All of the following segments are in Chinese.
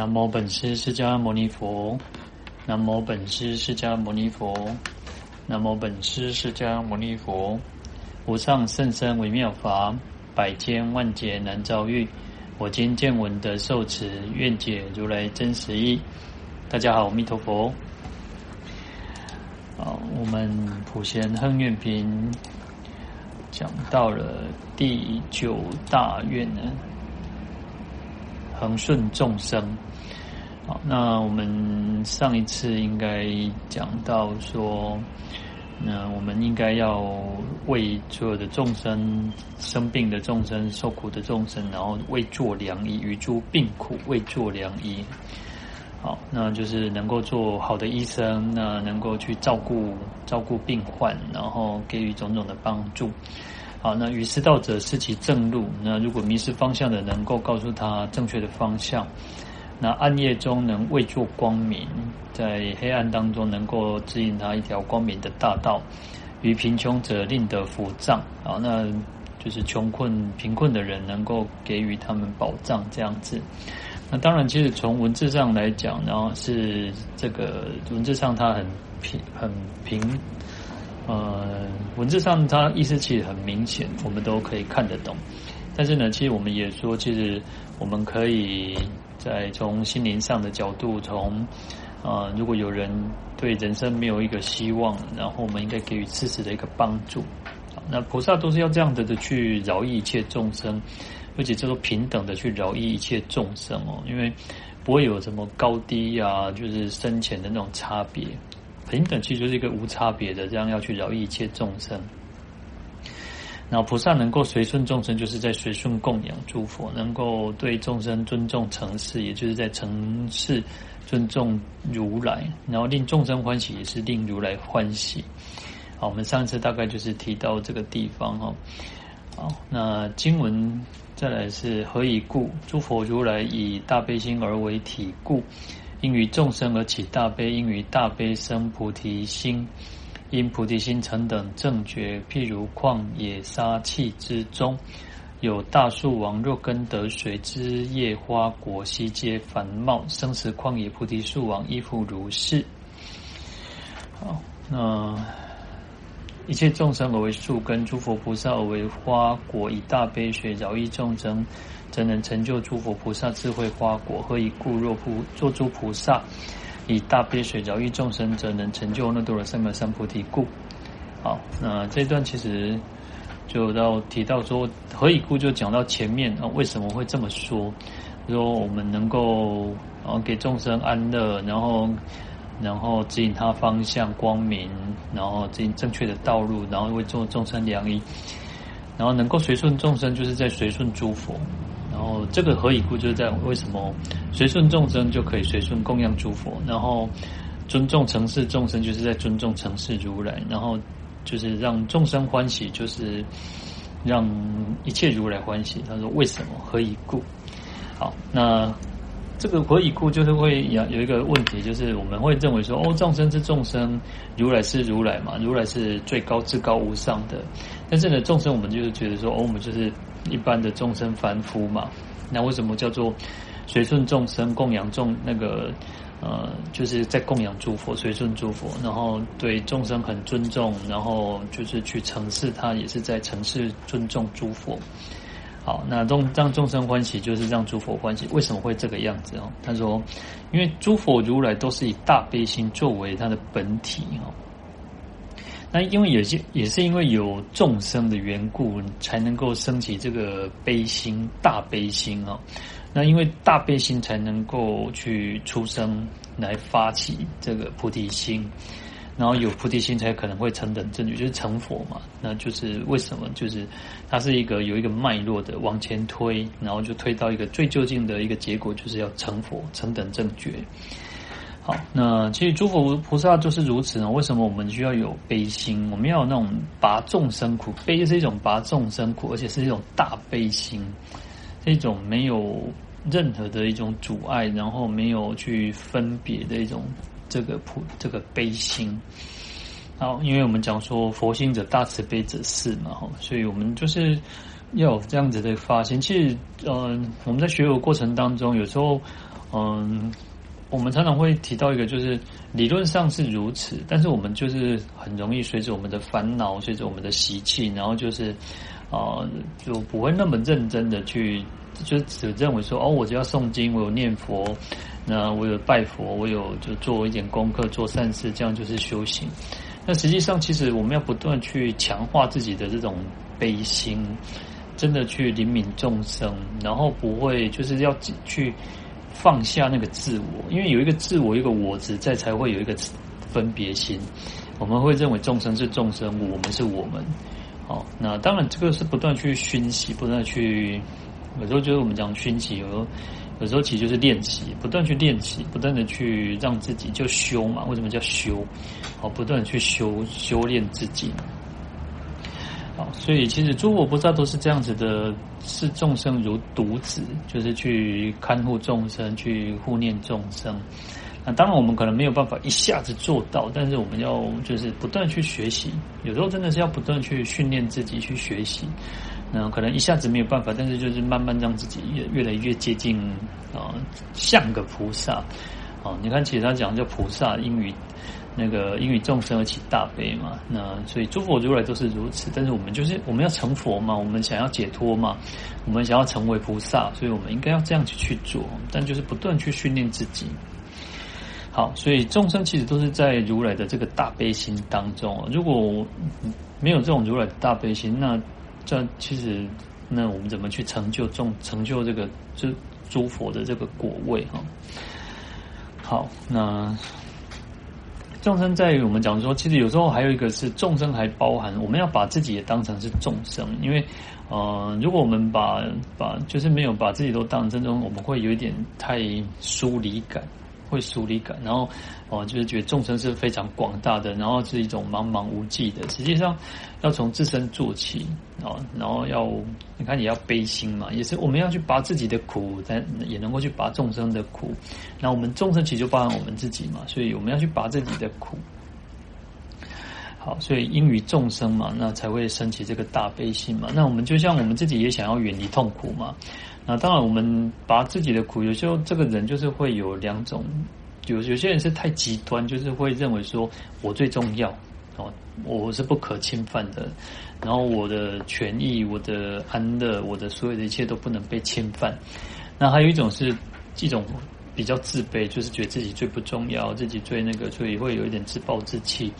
南无本师释迦牟尼佛，南无本师释迦牟尼佛，南无本师释迦牟尼佛。无上甚深微妙法，百千万劫难遭遇。我今见闻得受持，愿解如来真实义。大家好，阿弥陀佛。啊，我们普贤行愿品讲到了第九大愿呢，恒顺众生。好，那我们上一次应该讲到说。那我们应该要为所有的众生、生病的众生、受苦的众生，然后为作良医，与诸病苦为作良医。好，那就是能够做好的医生，那能够去照顾照顾病患，然后给予种种的帮助。好，那与失道者是其正路。那如果迷失方向的，能够告诉他正确的方向。那暗夜中能为作光明，在黑暗当中能够指引他一条光明的大道。于贫穷者令得福障，啊，那就是穷困贫困的人能够给予他们保障这样子。那当然，其实从文字上来讲，然后是这个文字上它很平很平，呃，文字上它意思其实很明显，我们都可以看得懂。但是呢，其实我们也说，其实我们可以。在从心灵上的角度，从呃，如果有人对人生没有一个希望，然后我们应该给予适时的一个帮助。那菩萨都是要这样子的去饶益一切众生，而且叫做平等的去饶益一切众生哦，因为不会有什么高低啊，就是深浅的那种差别，平等其实就是一个无差别的，这样要去饶益一切众生。然后菩萨能够随顺众生，就是在随顺供养诸佛；能够对众生尊重承事，也就是在承事尊重如来。然后令众生欢喜，也是令如来欢喜。好，我们上次大概就是提到这个地方哈。好，那经文再来是何以故？诸佛如来以大悲心而为体故，因于众生而起大悲，因于大悲生菩提心。因菩提心成等正觉，譬如旷野沙磧之中，有大树王，若根得水，枝叶花果悉皆繁茂，生食旷野菩提树王亦复如是。好，那一切众生而为树根，诸佛菩萨而为花果，以大悲水饶益众生，则能成就诸佛菩萨智慧花果。何以故？若菩作诸菩萨。以大悲水饶益众生，则能成就那多罗三藐三菩提故。好，那这段其实就到提到说，何以故就讲到前面啊，为什么会这么说？说我们能够啊给众生安乐，然后然后指引他方向光明，然后指引正确的道路，然后为做众生良医，然后能够随顺众生，就是在随顺诸佛。然后这个何以故，就是在为什么随顺众生就可以随顺供养诸佛，然后尊重承事众生，就是在尊重承事如来，然后就是让众生欢喜，就是让一切如来欢喜。他说为什么何以故？好，那这个何以故就是会有有一个问题，就是我们会认为说哦，众生是众生，如来是如来嘛，如来是最高至高无上的，但是呢，众生我们就是觉得说哦，我们就是。一般的众生凡夫嘛，那为什么叫做随顺众生供养众那个呃，就是在供养诸佛，随顺诸佛，然后对众生很尊重，然后就是去承事他，也是在承事尊重诸佛。好，那众让众生欢喜，就是让诸佛欢喜。为什么会这个样子哦？他说，因为诸佛如来都是以大悲心作为他的本体哦。那因为有些也是因为有众生的缘故，才能够升起这个悲心、大悲心啊。那因为大悲心才能够去出生来发起这个菩提心，然后有菩提心才可能会成等正觉，就是成佛嘛。那就是为什么？就是它是一个有一个脉络的往前推，然后就推到一个最究竟的一个结果，就是要成佛、成等正觉。好，那其实诸佛菩萨就是如此呢。为什么我们需要有悲心？我们要有那种拔众生苦，悲是一种拔众生苦，而且是一种大悲心，一种没有任何的一种阻碍，然后没有去分别的一种这个普这个悲心。好，因为我们讲说佛心者大慈悲者是嘛，哈，所以我们就是要有这样子的发心。其实，嗯、我们在学佛过程当中，有时候。嗯，我们常常会提到一个，就是理论上是如此，但是我们就是很容易随着我们的烦恼，随着我们的习气，然后就是啊、就不会那么认真的去，就只认为说，哦，我就要诵经，我有念佛，那我有拜佛，我有就做一点功课，做善事，这样就是修行。那实际上，其实我们要不断去强化自己的这种悲心，真的去怜悯众生，然后不会就是要去放下那个自我，因为有一个自我，一个我执在，才会有一个分别心。我们会认为众生是众生，我们是我们。好，那当然这个是不断去熏习，不断去，有时候就是我们讲熏习，有时候。有时候其实就是练习，不断去练习，不断的去让自己就修嘛。为什么叫修？好，不断去修修炼自己。所以其实诸佛菩萨都是这样子的，视众生如独子，就是去看护众生，去护念众生。那当然我们可能没有办法一下子做到，但是我们要就是不断去学习。有时候真的是要不断去训练自己去学习。那可能一下子没有办法，但是就是慢慢让自己越越来越接近啊，像个菩萨啊。你看，其实他讲叫菩萨，英语那个因与众生而起大悲嘛。那所以诸佛如来都是如此，但是我们就是我们要成佛嘛，我们想要解脱嘛，我们想要成为菩萨，所以我们应该要这样子去做，但就是不断去训练自己。好，所以众生其实都是在如来的这个大悲心当中。如果没有这种如来的大悲心，那这其实，那我们怎么去成就众成就这个就诸佛的这个果位哈？好，那众生在于我们讲说，其实有时候还有一个是众生还包含我们要把自己也当成是众生，因为呃，如果我们把把就是没有把自己都当成众生，我们会有一点太疏离感。会疏离感，然后哦，就是觉得众生是非常广大的，然后是一种茫茫无际的。实际上，要从自身做起啊，然后要你看，也要悲心嘛，也是我们要去拔自己的苦，才也能够去拔众生的苦。那我们众生其实就包含我们自己嘛，所以我们要去拔自己的苦。好，所以因于众生嘛，那才会升起这个大悲心嘛。那我们就像我们自己也想要远离痛苦嘛。那当然，我们拔自己的苦，有时候这个人就是会有两种，有有些人是太极端，就是会认为说我最重要哦，我是不可侵犯的，然后我的权益、我的安乐、我的所有的一切都不能被侵犯。那还有一种是一种。比较自卑，就是觉得自己最不重要，自己最那个，所以会有一点自暴自弃。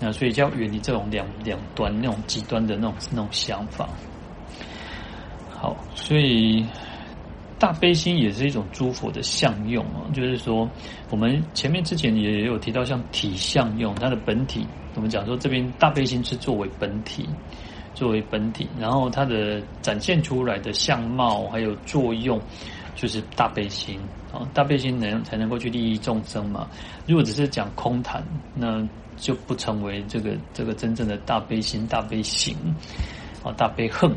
那所以就要远离这种两两端那种极端的那种那种想法。好，所以大悲心也是一种诸佛的相用啊，就是说我们前面之前也有提到，像体相用，它的本体，我们讲说这边大悲心是作为本体，作为本体，然后它的展现出来的相貌还有作用。就是大悲心啊，大悲心能才能够去利益众生嘛。如果只是讲空谈，那就不成为这个这个真正的大悲心、大悲行啊、大悲恨。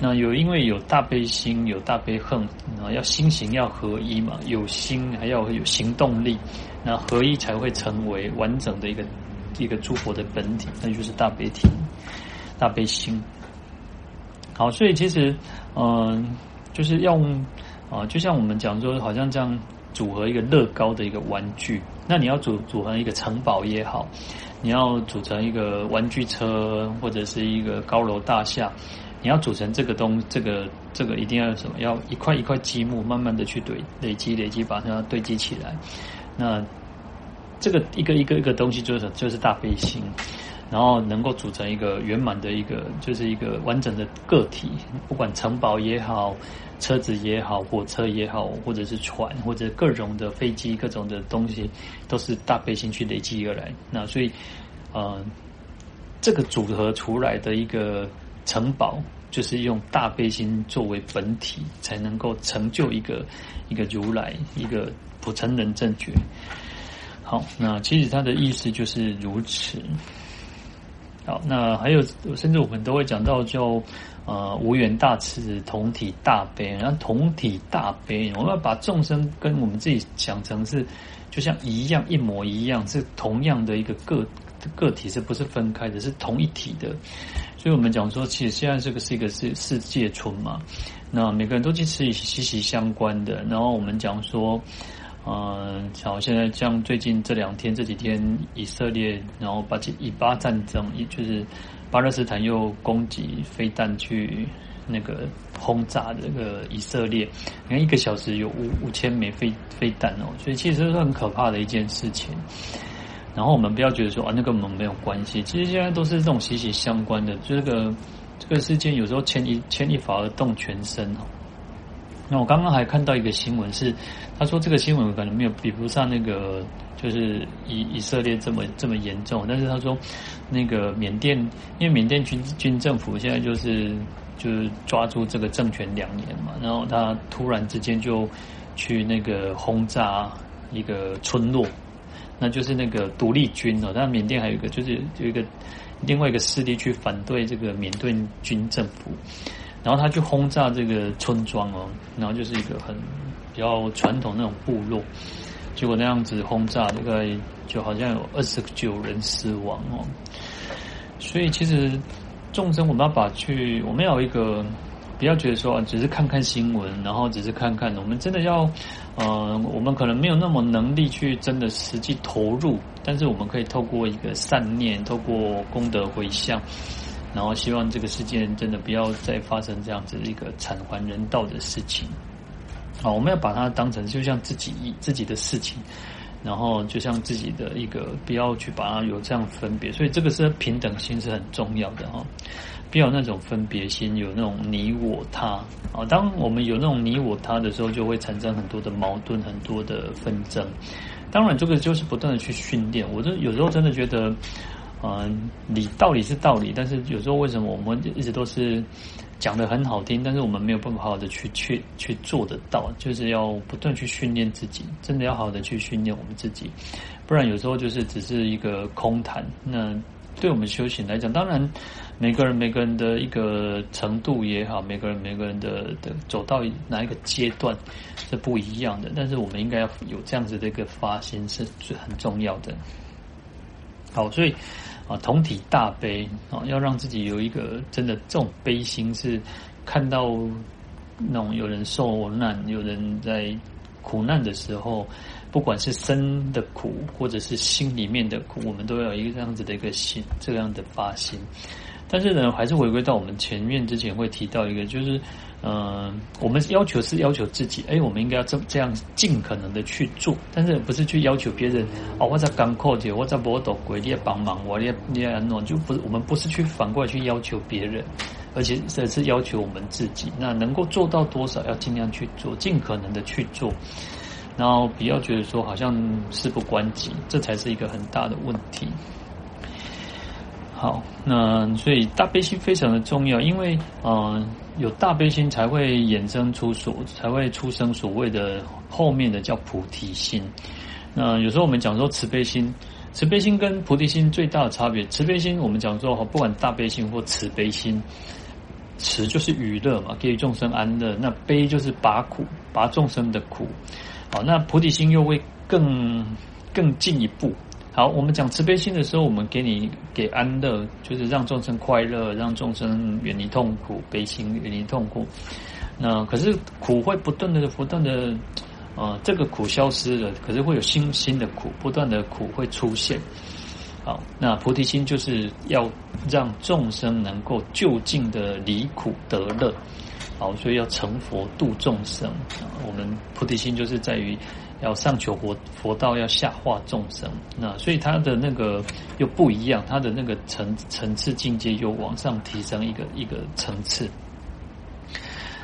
那有因为有大悲心、有大悲恨啊，要心行要合一嘛，有心还要有行动力，那合一才会成为完整的一个一个诸佛的本体，那就是大悲体、大悲心。好，所以其实嗯、就是用。啊，就像我们讲说，好像这样组合一个乐高的一个玩具，那你要组组成一个城堡也好，你要组成一个玩具车或者是一个高楼大厦，你要组成这个东，这个这个一定要什么？要一块一块积木，慢慢的去堆累积累积，把它堆积起来。那这个一个一个一个东西就是就是大悲心。然后能够组成一个圆满的一个，就是一个完整的个体，不管城堡也好，车子也好，火车也好，或者是船，或者各种的飞机，各种的东西，都是大悲心去累积而来。那所以，呃，这个组合出来的一个城堡，就是用大悲心作为本体，才能够成就一个一个如来，一个普成人正觉。好，那其实它的意思就是如此。好，那还有，甚至我们都会讲到叫呃无缘大慈，同体大悲。然后同体大悲，我们要把众生跟我们自己想成是，就像一样一模一样，是同样的一个个个体是不是分开的，是同一体的。所以我们讲说，其实现在这个是一个世世界村嘛，那每个人都其实息息相关的。然后我们讲说，嗯，好，现在像最近这两天这几天，以色列然后把以巴战争，也就是巴勒斯坦又攻击飞弹去那个轰炸这个以色列，你看一个小时有五五千枚飞飞弹哦，所以其实是很可怕的一件事情。然后我们不要觉得说啊，那跟我们没有关系。其实现在都是这种息息相关的，就这个这个事件有时候牵一牵一发而动全身哦。那我刚刚还看到一个新闻是，他说这个新闻可能没有比不上那个就是以以色列这么这么严重，但是他说那个缅甸，因为缅甸军军政府现在就是就是抓住这个政权两年嘛，然后他突然之间就去那个轰炸一个村落。那就是那个独立军哦，但缅甸还有一个，就是有一个另外一个势力去反对这个缅甸军政府，然后他去轰炸这个村庄哦，然后就是一个很比较传统那种部落，结果那样子轰炸，大概就好像有二十九人死亡哦，所以其实众生我们要把去，我们要有一个。不要觉得说只是看看新闻，然后只是看看，我们真的要，呃，我们可能没有那么能力去真的实际投入，但是我们可以透过一个善念，透过功德回向，然后希望这个世界真的不要再发生这样子一个惨还人道的事情。好，我们要把它当成就像自己自己的事情，然后就像自己的一个，不要去把它有这样分别，所以这个是平等心是很重要的哈。不要那种分别心，有那种你我他啊。当我们有那种你我他的时候，就会产生很多的矛盾，很多的纷争。当然，这个就是不断的去训练。我就有时候真的觉得，嗯，理道理是道理，但是有时候为什么我们一直都是讲得很好听，但是我们没有办法好好的去去去做得到？就是要不断去训练自己，真的要好好的去训练我们自己，不然有时候就是只是一个空谈。那对我们修行来讲，当然。每个人每个人的一个程度也好，每个人每个人的的走到哪一个阶段是不一样的，但是我们应该要有这样子的一个发心是最很重要的。好，所以啊，同体大悲啊，要让自己有一个真的这种悲心，是看到那种有人受难、有人在苦难的时候，不管是身的苦或者是心里面的苦，我们都要有一个这样子的一个心，这样的发心。但是呢，还是回归到我们前面之前会提到一个，就是，嗯、我们要求是要求自己，哎，我们应该要这这样尽可能的去做，但是不是去要求别人，哦，我在港口的，我在波多鬼，你也帮忙，我也你也弄，就不是我们不是去反过来去要求别人，而且这是要求我们自己，那能够做到多少，要尽量去做，尽可能的去做，然后不要觉得说好像事不关己，这才是一个很大的问题。好，那所以大悲心非常的重要，因为嗯、呃，有大悲心才会衍生出所，才会出生所谓的后面的叫菩提心。那有时候我们讲说慈悲心，慈悲心跟菩提心最大的差别，慈悲心我们讲说不管大悲心或慈悲心，慈就是娱乐嘛，给予众生安乐；那悲就是拔苦，拔众生的苦。好，那菩提心又会更更进一步。好，我们讲慈悲心的时候，我们给你给安乐，就是让众生快乐，让众生远离痛苦，悲心远离痛苦。那可是苦会不断的、不断的，呃，这个苦消失了，可是会有新新的苦，不断的苦会出现。好，那菩提心就是要让众生能够就近的离苦得乐。好，所以要成佛度众生。我们菩提心就是在于。要上求佛佛道，要下化众生，那所以他的那个又不一样，他的那个层层次境界又往上提升一个一个层次。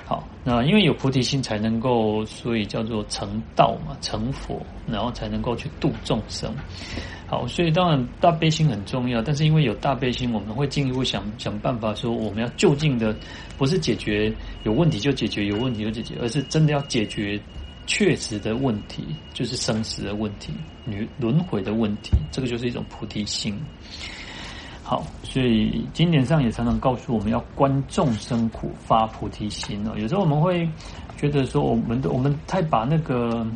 好，那因为有菩提心，才能够，所以叫做成道嘛，成佛，然后才能够去度众生。好，所以当然大悲心很重要，但是因为有大悲心，我们会进一步想想办法，说我们要就近的，不是解决有问题就解决，有问题就解决，而是真的要解决。确实的问题就是生死的问题，轮轮回的问题，这个就是一种菩提心。好，所以经典上也常常告诉我们要观众生苦，发菩提心哦。有时候我们会觉得说，我们的我们太把那个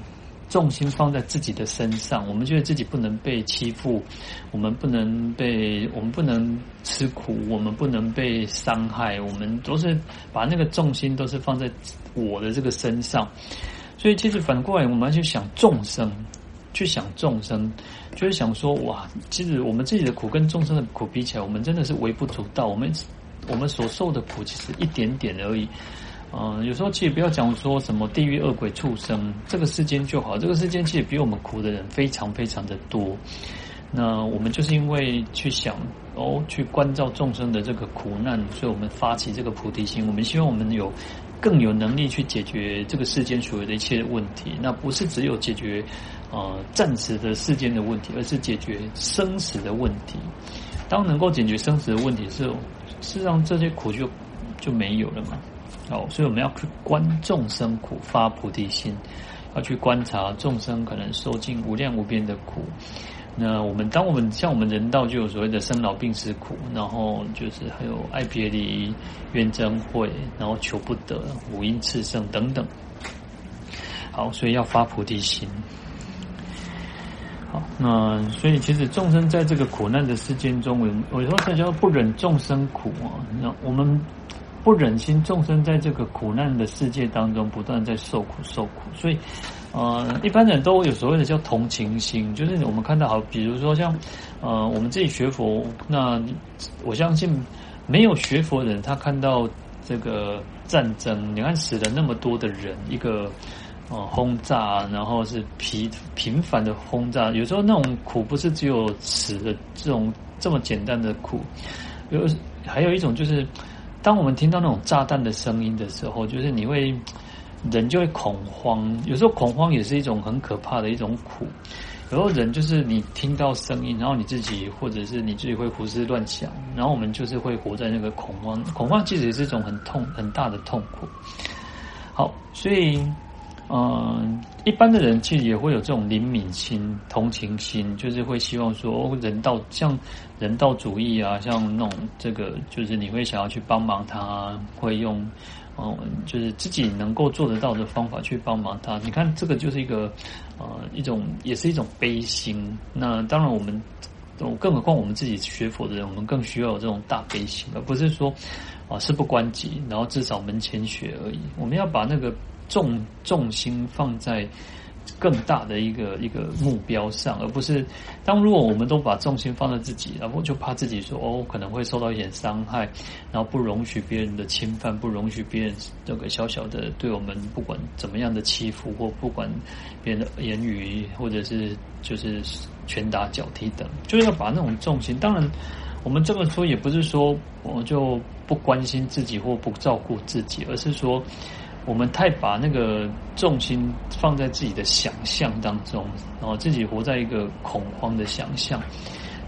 重心放在自己的身上，我们觉得自己不能被欺负，我们不能被，我们不能吃苦，我们不能被伤害，我们都是把那个重心都是放在我的这个身上。所以，其实反过来，我们要去想众生，去想众生，就是想说，哇，其实我们自己的苦跟众生的苦比起来，我们真的是微不足道。我们我们所受的苦，其实一点点而已。嗯、有时候其实不要讲说什么地狱恶鬼畜生，这个世间就好。这个世间其实比我们苦的人非常非常的多。那我们就是因为去想哦，去关照众生的这个苦难，所以我们发起这个菩提心。我们希望我们有更有能力去解决这个世间所有的一切问题。那不是只有解决呃暂时的世间的问题，而是解决生死的问题。当能够解决生死的问题时候，事实上这些苦就就没有了嘛。哦，所以我们要去观众生苦，发菩提心，要去观察众生可能受尽无量无边的苦。那我们当我们像我们人道就有所谓的生老病死苦，然后就是还有爱别离、怨憎会，然后求不得、五阴炽盛等等。好，所以要发菩提心。好，那所以其实众生在这个苦难的世间中，我有时候才叫不忍众生苦啊。那我们。不忍心众生在这个苦难的世界当中不断在受苦受苦，所以，呃，一般人都有所谓的叫同情心，就是我们看到好，比如说像，呃，我们自己学佛，那我相信没有学佛的人，他看到这个战争，你看死了那么多的人，一个呃轰炸，然后是频频繁的轰炸，有时候那种苦不是只有死的这种这么简单的苦，有还有一种就是。当我们听到那种炸弹的声音的时候，就是你会人就会恐慌。有时候恐慌也是一种很可怕的一种苦。有时候人就是你听到声音，然后你自己或者是你自己会胡思乱想，然后我们就是会活在那个恐慌。恐慌其实也是一种很痛很大的痛苦。好，所以。嗯，一般的人其实也会有这种怜悯心、同情心，就是会希望说，人道像人道主义啊，像那种这个，就是你会想要去帮忙他，会用嗯，就是自己能够做得到的方法去帮忙他。你看，这个就是一个呃一种，也是一种悲心。那当然，我们更何况我们自己学佛的人，我们更需要有这种大悲心，而不是说啊事不关己，然后至少门前雪而已。我们要把那个。重重心放在更大的一个一个目标上，而不是当如果我们都把重心放在自己，然后就怕自己说哦可能会受到一点伤害，然后不容许别人的侵犯，不容许别人这个小小的对我们不管怎么样的欺负，或不管别人的言语，或者是就是拳打脚踢等，就是要把那种重心。当然，我们这么说也不是说我就不关心自己或不照顾自己，而是说。我们太把那个重心放在自己的想象当中，然后自己活在一个恐慌的想象，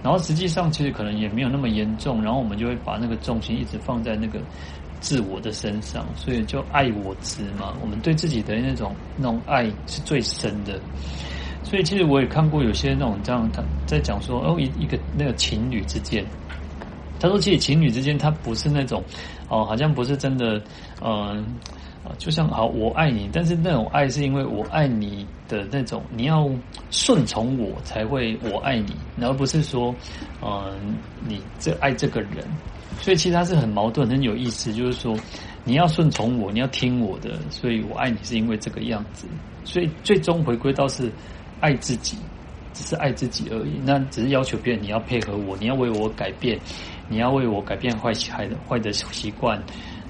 然后实际上其实可能也没有那么严重，然后我们就会把那个重心一直放在那个自我的身上，所以就爱我执嘛。我们对自己的那种那种爱是最深的，所以其实我也看过有些那种这样他在讲说哦一一个那个情侣之间，他说其实情侣之间他不是那种哦好像不是真的嗯。啊，就像好，我爱你，但是那种爱是因为我爱你的那种，你要顺从我才会我爱你，而不是说，嗯，你这爱这个人，所以其实它是很矛盾，很有意思，就是说你要顺从我，你要听我的，所以我爱你是因为这个样子，所以最终回归到是爱自己，只是爱自己而已，那只是要求别人你要配合我，你要为我改变，你要为我改变坏习坏的坏的习惯。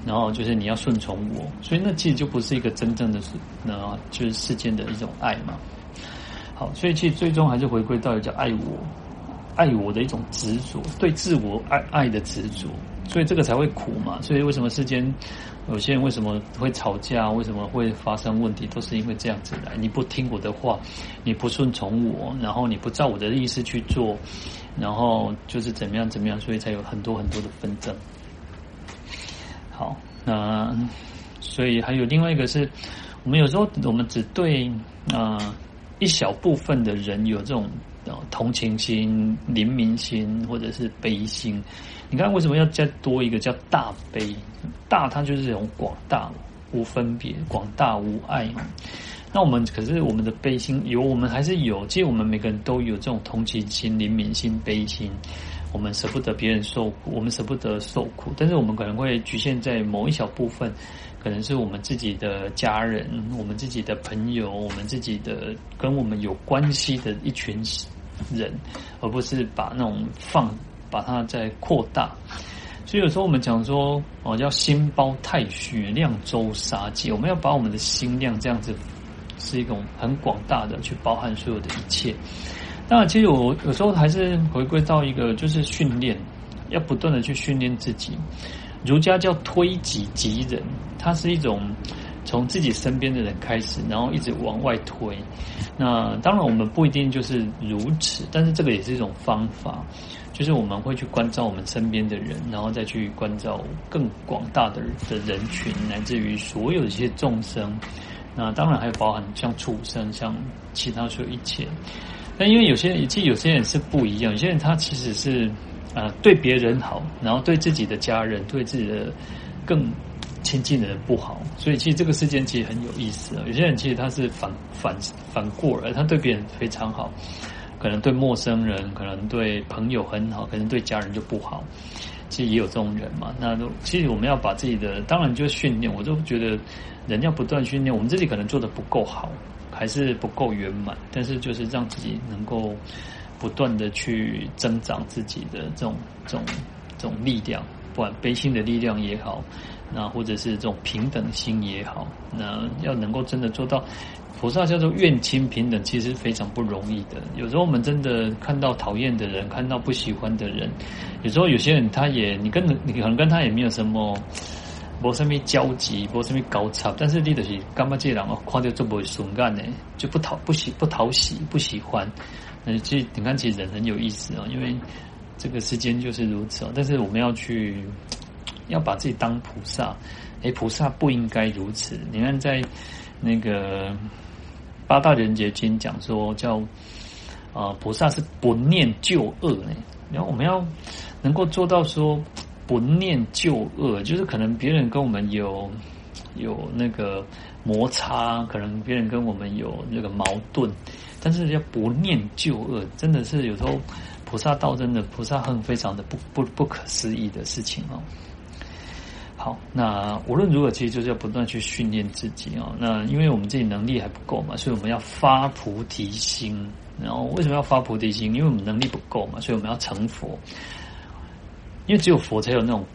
然后就是你要顺从我，所以那其实就不是一个真正的是，那就是世间的一种爱嘛。好，所以其实最终还是回归到一个叫爱我，爱我的一种执着，对自我爱爱的执着，所以这个才会苦嘛。所以为什么世间有些人为什么会吵架，为什么会发生问题，都是因为这样子来。你不听我的话，你不顺从我，然后你不照我的意思去做，然后就是怎么样怎么样，所以才有很多很多的纷争。好，那所以还有另外一个是，我们有时候我们只对啊、一小部分的人有这种同情心、怜悯心或者是悲心。你看为什么要再多一个叫大悲？大它就是这种广大无分别、广大无爱嘛。那我们可是我们的悲心有，我们还是有。其实我们每个人都有这种同情心、怜悯心、悲心。我们舍不得别人受苦，我们舍不得受苦，但是我们可能会局限在某一小部分，可能是我们自己的家人、我们自己的朋友、我们自己的跟我们有关系的一群人，而不是把那种放把它再扩大。所以有时候我们讲说哦，叫心包太虚，量周沙界，我们要把我们的心量这样子，是一种很广大的去包含所有的一切。那，其实我有时候还是回归到一个，就是训练，要不断的去训练自己。儒家叫推己及人，它是一种从自己身边的人开始，然后一直往外推。那当然，我们不一定就是如此，但是这个也是一种方法，就是我们会去关照我们身边的人，然后再去关照更广大的的人群，乃至于所有的一些众生。那当然还有包含像畜生，像其他所有一切。但因为有些人，其实有些人是不一样。有些人他其实是啊，对别人好，然后对自己的家人、对自己的更亲近的人不好。所以其实这个世间其实很有意思。有些人其实他是反反反过来，他对别人非常好，可能对陌生人，可能对朋友很好，可能对家人就不好。其实也有这种人嘛。那都其实我们要把自己的，当然就训练。我就觉得人要不断训练，我们自己可能做的不够好。还是不够圆满，但是就是让自己能够不断的去增长自己的这种这种这种力量，不管悲心的力量也好，那或者是这种平等心也好，那要能够真的做到菩萨叫做愿亲平等，其实非常不容易的。有时候我们真的看到讨厌的人，看到不喜欢的人，有时候有些人他也你跟你可能跟他也没有什么。无什么交集，无什么高差，但是你就是干嘛这人哦，看到就不会顺眼呢，就不讨不喜不讨喜不喜欢。那其实你看，其实人很有意思啊，因为这个世间就是如此。但是我们要去要把自己当菩萨，诶，菩萨不应该如此。你看，在那个八大人觉经讲说，叫啊、菩萨是不念旧恶呢。然后我们要能够做到说。不念旧恶，就是可能别人跟我们有有那个摩擦，可能别人跟我们有那个矛盾，但是要不念旧恶，真的是有时候菩萨道真的菩萨恨非常的不不不可思议的事情哦。好，那无论如何，其实就是要不断去训练自己哦。那因为我们自己能力还不够嘛，所以我们要发菩提心。然后为什么要发菩提心？因为我们能力不够嘛，所以我们要成佛。因为只有佛才有那种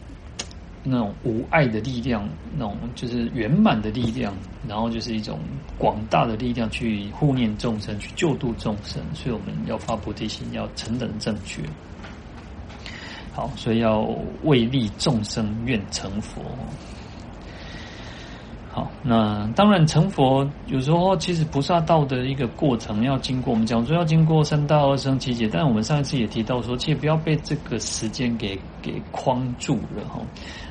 那种无爱的力量，那种就是圆满的力量，然后就是一种广大的力量去护念众生，去救度众生。所以我们要发菩提心，要诚等正觉。好，所以要为利众生，愿成佛。好，那当然成佛有时候其实菩萨道的一个过程要经过，我们讲说要经过三大二生七劫，但我们上一次也提到说，其实不要被这个时间给给框住了哈。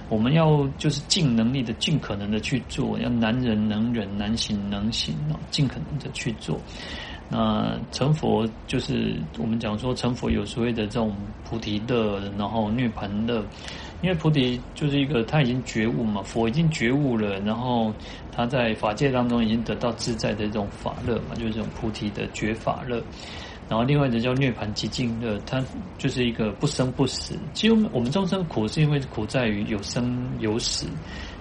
我们要就是尽能力的、尽可能的去做，要难忍能忍，难行能行哦，尽可能的去做。那成佛就是我们讲说成佛有所谓的这种菩提乐，然后涅槃乐。因为菩提就是一个他已经觉悟嘛，佛已经觉悟了，然后他在法界当中已经得到自在的这种法乐嘛，就是这种菩提的觉法乐。然后另外一个叫涅槃寂静乐，它就是一个不生不死。其实我们众生苦是因为苦在于有生有死。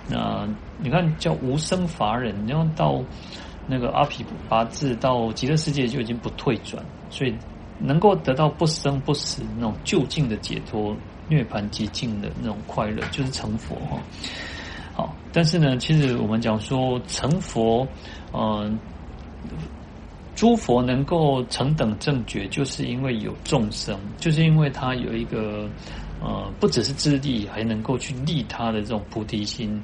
那你看叫无生法忍，然后到那个阿毗跋致到极乐世界就已经不退转，所以能够得到不生不死那种究竟的解脱。涅槃寂静的那种快乐，就是成佛哈。好，但是呢，其实我们讲说成佛，嗯、呃，诸佛能够成等正觉，就是因为有众生，就是因为他有一个呃，不只是自利，还能够去利他的这种菩提心。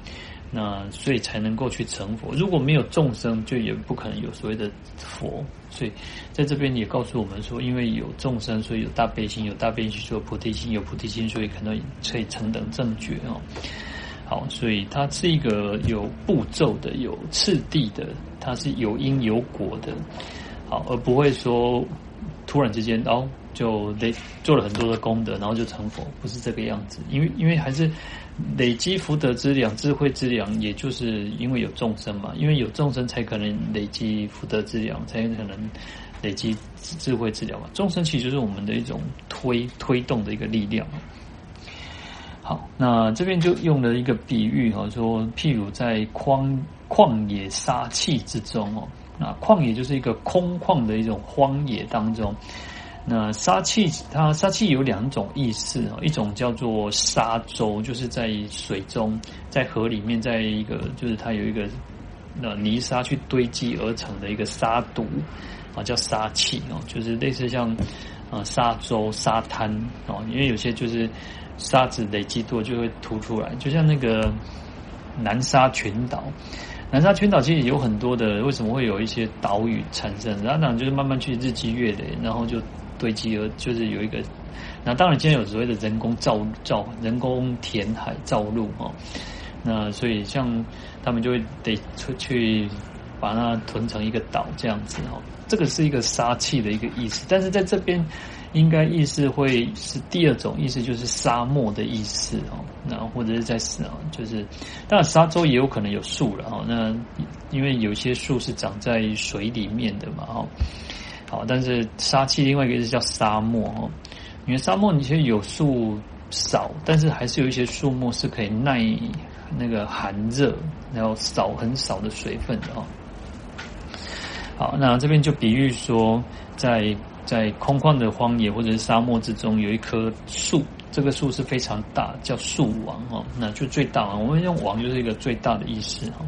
那所以才能够去成佛。如果没有众生，就也不可能有所谓的佛。所以在这边也告诉我们说，因为有众生，所以有大悲心，有大悲心，所以有菩提心，有菩提心，所以可能可以成等正觉哦。好，所以它是一个有步骤的、有次第的，它是有因有果的。好，而不会说突然之间，哦就得做了很多的功德，然后就成佛，不是这个样子。因为因为还是累积福德之粮、智慧之粮，也就是因为有众生嘛，因为有众生才可能累积福德之粮，才可能累积智慧之粮嘛。众生其实就是我们的一种推推动的一个力量。好，那这边就用了一个比喻哈，说譬如在旷旷野沙礫之中哦，那旷野就是一个空旷的一种荒野当中，那沙礫它沙礫有两种意思哦，一种叫做沙洲，就是在水中，在河里面，在一个就是它有一个那泥沙去堆积而成的一个沙堵啊，叫沙气哦，就是类似像啊沙洲、沙滩哦，因为有些就是。沙子累积多就会凸出来，就像那个南沙群岛。南沙群岛其实有很多的，为什么会有一些岛屿产生？然后当然就是慢慢去日积月累，然后就堆积而就是有一个。那当然，今天有所谓的人工造造、人工填海造陆哦。那所以像他们就会得出去把它囤成一个岛这样子哦。这个是一个沙气的一个意思，但是在这边。应该意思会是第二种意思，就是沙漠的意思哦。那或者是在啊，就是当然沙洲也有可能有树了哈。那因为有些树是长在水里面的嘛哈。好，但是沙礫另外一个是叫沙漠哦。因为沙漠你其实有树少，但是还是有一些树木是可以耐那个寒热，然后少很少的水分的哦。好，那这边就比喻说在。在空旷的荒野或者是沙漠之中，有一棵树，这个树是非常大，叫树王哦，那就最大。我们用王就是一个最大的意思哈。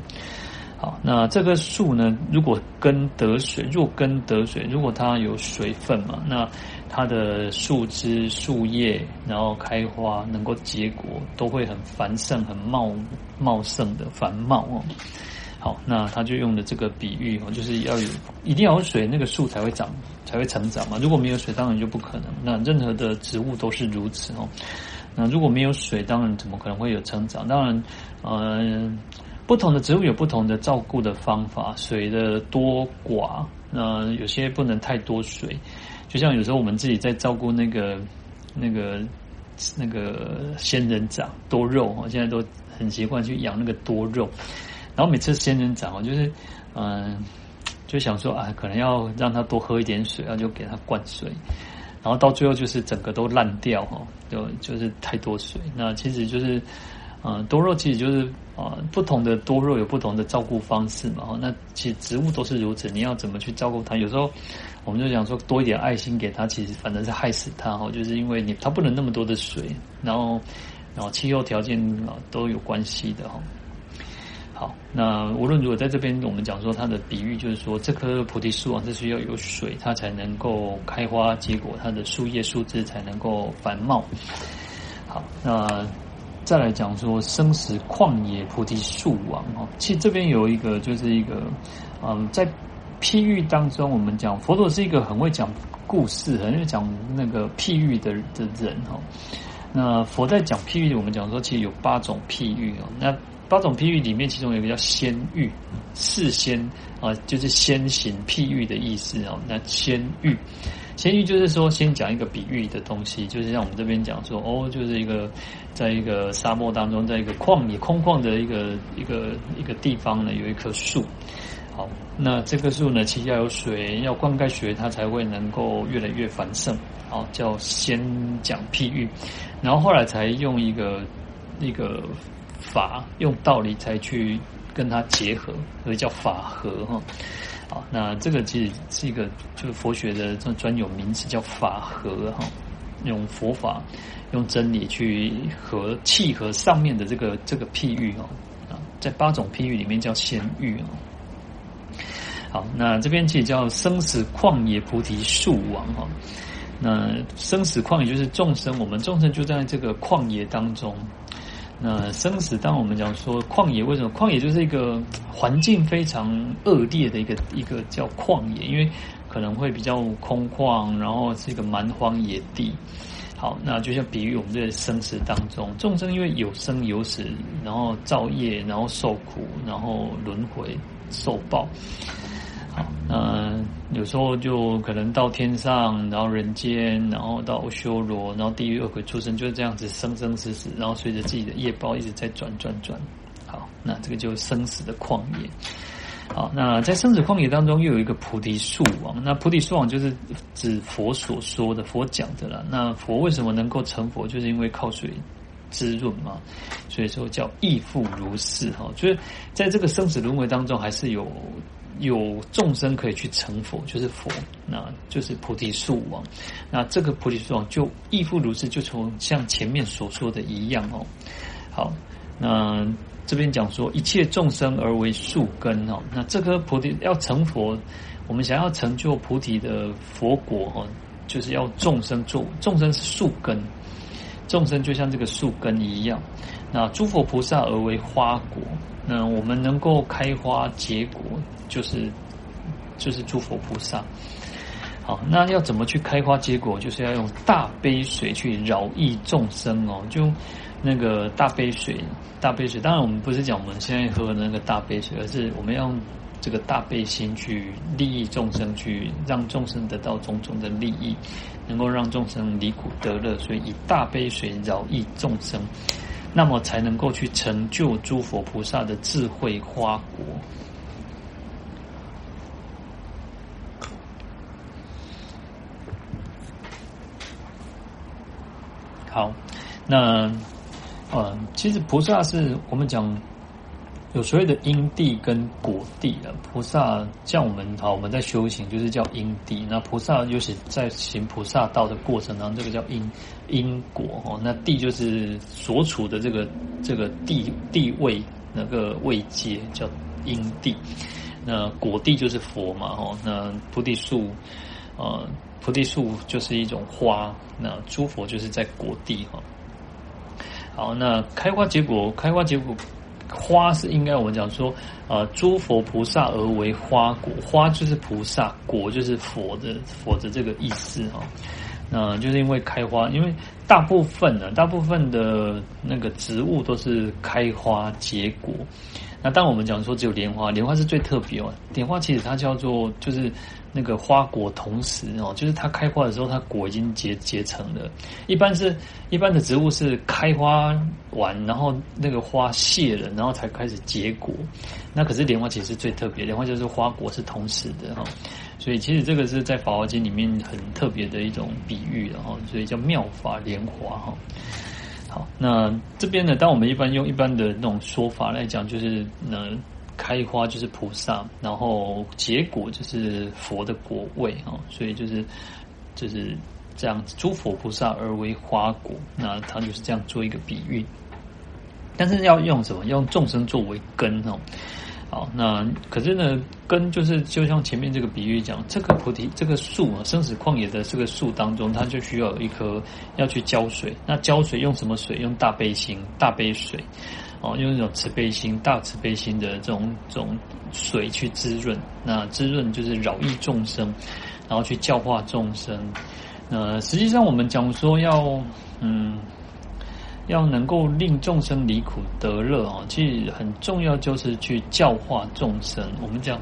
好，那这棵树呢，如果根得水，若根得水，如果它有水分嘛，那它的树枝、树叶，然后开花，能够结果，都会很繁盛、很茂茂盛的繁茂哦。好，那他就用的这个比喻哦，就是要有一定要有水，那个树才会长，才会成长嘛。如果没有水，当然就不可能。那任何的植物都是如此哦。那如果没有水，当然怎么可能会有成长？当然，嗯，不同的植物有不同的照顾的方法，水的多寡，那有些不能太多水。就像有时候我们自己在照顾那个那个那个仙人掌多肉哦，现在都很习惯去养那个多肉。然后每次仙人掌哦，就是嗯，就想说啊，可能要让它多喝一点水，然后就给它灌水，然后到最后就是整个都烂掉哈，就就是太多水。那其实就是嗯，多肉其实就是啊，不同的多肉有不同的照顾方式嘛。哈那其实植物都是如此，你要怎么去照顾它？有时候我们就想说多一点爱心给它，其实反正是害死它哈，就是因为你它不能那么多的水，然后然后气候条件啊都有关系的哈。好，那无论如何，在这边我们讲说它的比喻，就是说这棵菩提树啊，是需要有水，它才能够开花结果，它的树叶树枝才能够繁茂。好，那再来讲说生死旷野菩提树王哈，其实这边有一个就是一个，嗯，在譬喻当中，我们讲佛陀是一个很会讲故事，很会讲那个譬喻的的人哈。那佛在讲譬喻，我们讲说其实有八种譬喻哦，那。八种譬喻里面，其中有一个叫先喻，事先啊，就是先行譬喻的意思哦。那先喻，先喻就是说先讲一个比喻的东西，就是像我们这边讲说，哦，就是一个在一个沙漠当中，在一个旷野空旷的一个一个一个地方呢，有一棵树。好，那这棵树呢，其实要有水，要灌溉水，它才会能够越来越繁盛。好，叫先讲譬喻，然后后来才用一个一个。法用道理才去跟它结合，所以叫法合哈。那这个其实是一个就是佛学的这种专有名词，叫法合哈。用佛法用真理去和契合上面的这个这个譬喻哦啊，在八种譬喻里面叫仙喻哦。好，那这边其实叫生死旷野菩提树王哈。那生死旷野就是众生，我们众生就在这个旷野当中。那生死，当我们讲说旷野，为什么旷野就是一个环境非常恶劣的一个一个叫旷野？因为可能会比较空旷，然后是一个蛮荒野地。好，那就像比喻我们这个生死当中，众生因为有生有死，然后造业，然后受苦，然后轮回受报。那有时候就可能到天上，然后人间，然后到修罗，然后地狱恶鬼出生，就是这样子生生死死，然后随着自己的业报一直在转转转。好，那这个就是生死的旷野。好，那在生死旷野当中，又有一个菩提树王。那菩提树王就是指佛所说的，佛讲的啦。那佛为什么能够成佛，就是因为靠水滋润嘛。所以说叫亦复如是哈。就是在这个生死轮回当中，还是有有众生可以去成佛，就是佛，那就是菩提树王。那这个菩提树王就亦复如是，就从像前面所说的一样哦。好，那。这边讲说一切众生而为树根哦，那这颗菩提要成佛，我们想要成就菩提的佛果哦，就是要众生做，众生是树根，众生就像这个树根一样。那诸佛菩萨而为花果，那我们能够开花结果，就是就是诸佛菩萨。好，那要怎么去开花结果？就是要用大悲水去饶益众生哦，就。那个大悲水，大悲水，当然我们不是讲我们现在喝的那个大悲水，而是我们要用这个大悲心去利益众生，去让众生得到种种的利益，能够让众生离苦得乐，所以以大悲水饶益众生，那么才能够去成就诸佛菩萨的智慧花果。好，那。嗯，其实菩萨是我们讲有所谓的因地跟果地的。菩萨像我们好，我们在修行就是叫因地。那菩萨就是在行菩萨道的过程当中，这个叫因因果哦。那地就是所处的这个这个地地位那个位阶叫因地。那果地就是佛嘛哦。那菩提树，呃，菩提树就是一种花。那诸佛就是在果地哈。好，那开花结果，开花结果，花是应该我们讲说，呃，诸佛菩萨而为花果，花就是菩萨，果就是佛的佛的这个意思哈。嗯就是因为开花，因为大部分呢，大部分的那个植物都是开花结果。那当我们讲说只有莲花，莲花是最特别哦。莲花其实它叫做就是。那个花果同时哦，就是它开花的时候，它果已经结结成了。一般是一般的植物是开花完，然后那个花谢了，然后才开始结果。那可是莲花其实是最特别，莲花就是花果是同时的哈。所以其实这个是在《法华经》里面很特别的一种比喻然后，所以叫妙法莲华哈。好，那这边呢，当我们一般用一般的那种说法来讲，就是呢。开花就是菩萨，然后结果就是佛的果位啊，所以就是就是这样子，诸佛菩萨而为花果，那他就是这样做一个比喻。但是要用什么？用众生作为根哦。好，那可是呢，根就是就像前面这个比喻讲，这个菩提这个树啊，生死旷野的这个树当中，它就需要有一棵要去浇水。那浇水用什么水？用大悲心、大悲水。哦，用那种慈悲心、大慈悲心的这种这种水去滋润，那滋润就是饶益众生，然后去教化众生。那实际上我们讲说要，嗯，要能够令众生离苦得乐啊，其实很重要就是去教化众生。我们讲。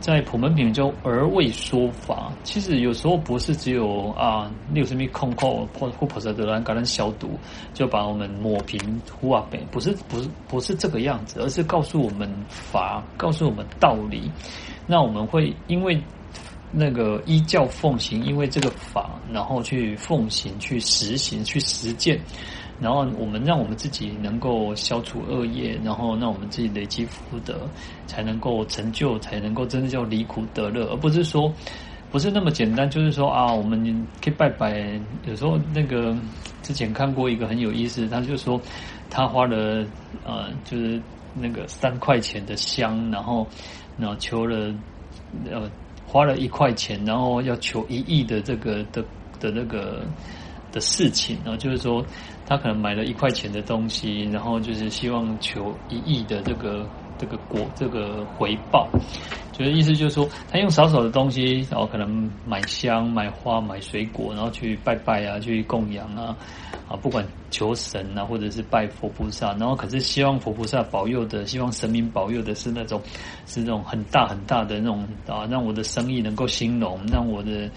在普门品中，而为说法，其实有时候不是只有啊，六十米空空或或菩萨得来感恩消毒，就把我们抹平护啊呗，不是不是不是这个样子，而是告诉我们法，告诉我们道理。那我们会因为那个依教奉行，因为这个法，然后去奉行、去实行、去实践。然后我们让我们自己能够消除恶业，然后让我们自己累积福德，才能够成就，才能够真正叫离苦得乐，而不是说不是那么简单。就是说啊，我们可以拜拜。有时候那个之前看过一个很有意思，他就说他花了呃，就是那个三块钱的香，然后然后求了呃花了一块钱，然后要求一亿的这个的的那个的事情然后，就是说。他可能买了一块钱的东西，然后就是希望求一亿的这个这个果这个回报，就是意思就是说，他用少少的东西，然后可能买香、买花、买水果，然后去拜拜啊，去供养啊，啊，不管求神啊，或者是拜佛菩萨，然后可是希望佛菩萨保佑的，希望神明保佑的是那种，是那种很大很大的那种啊，让我的生意能够兴隆，让我的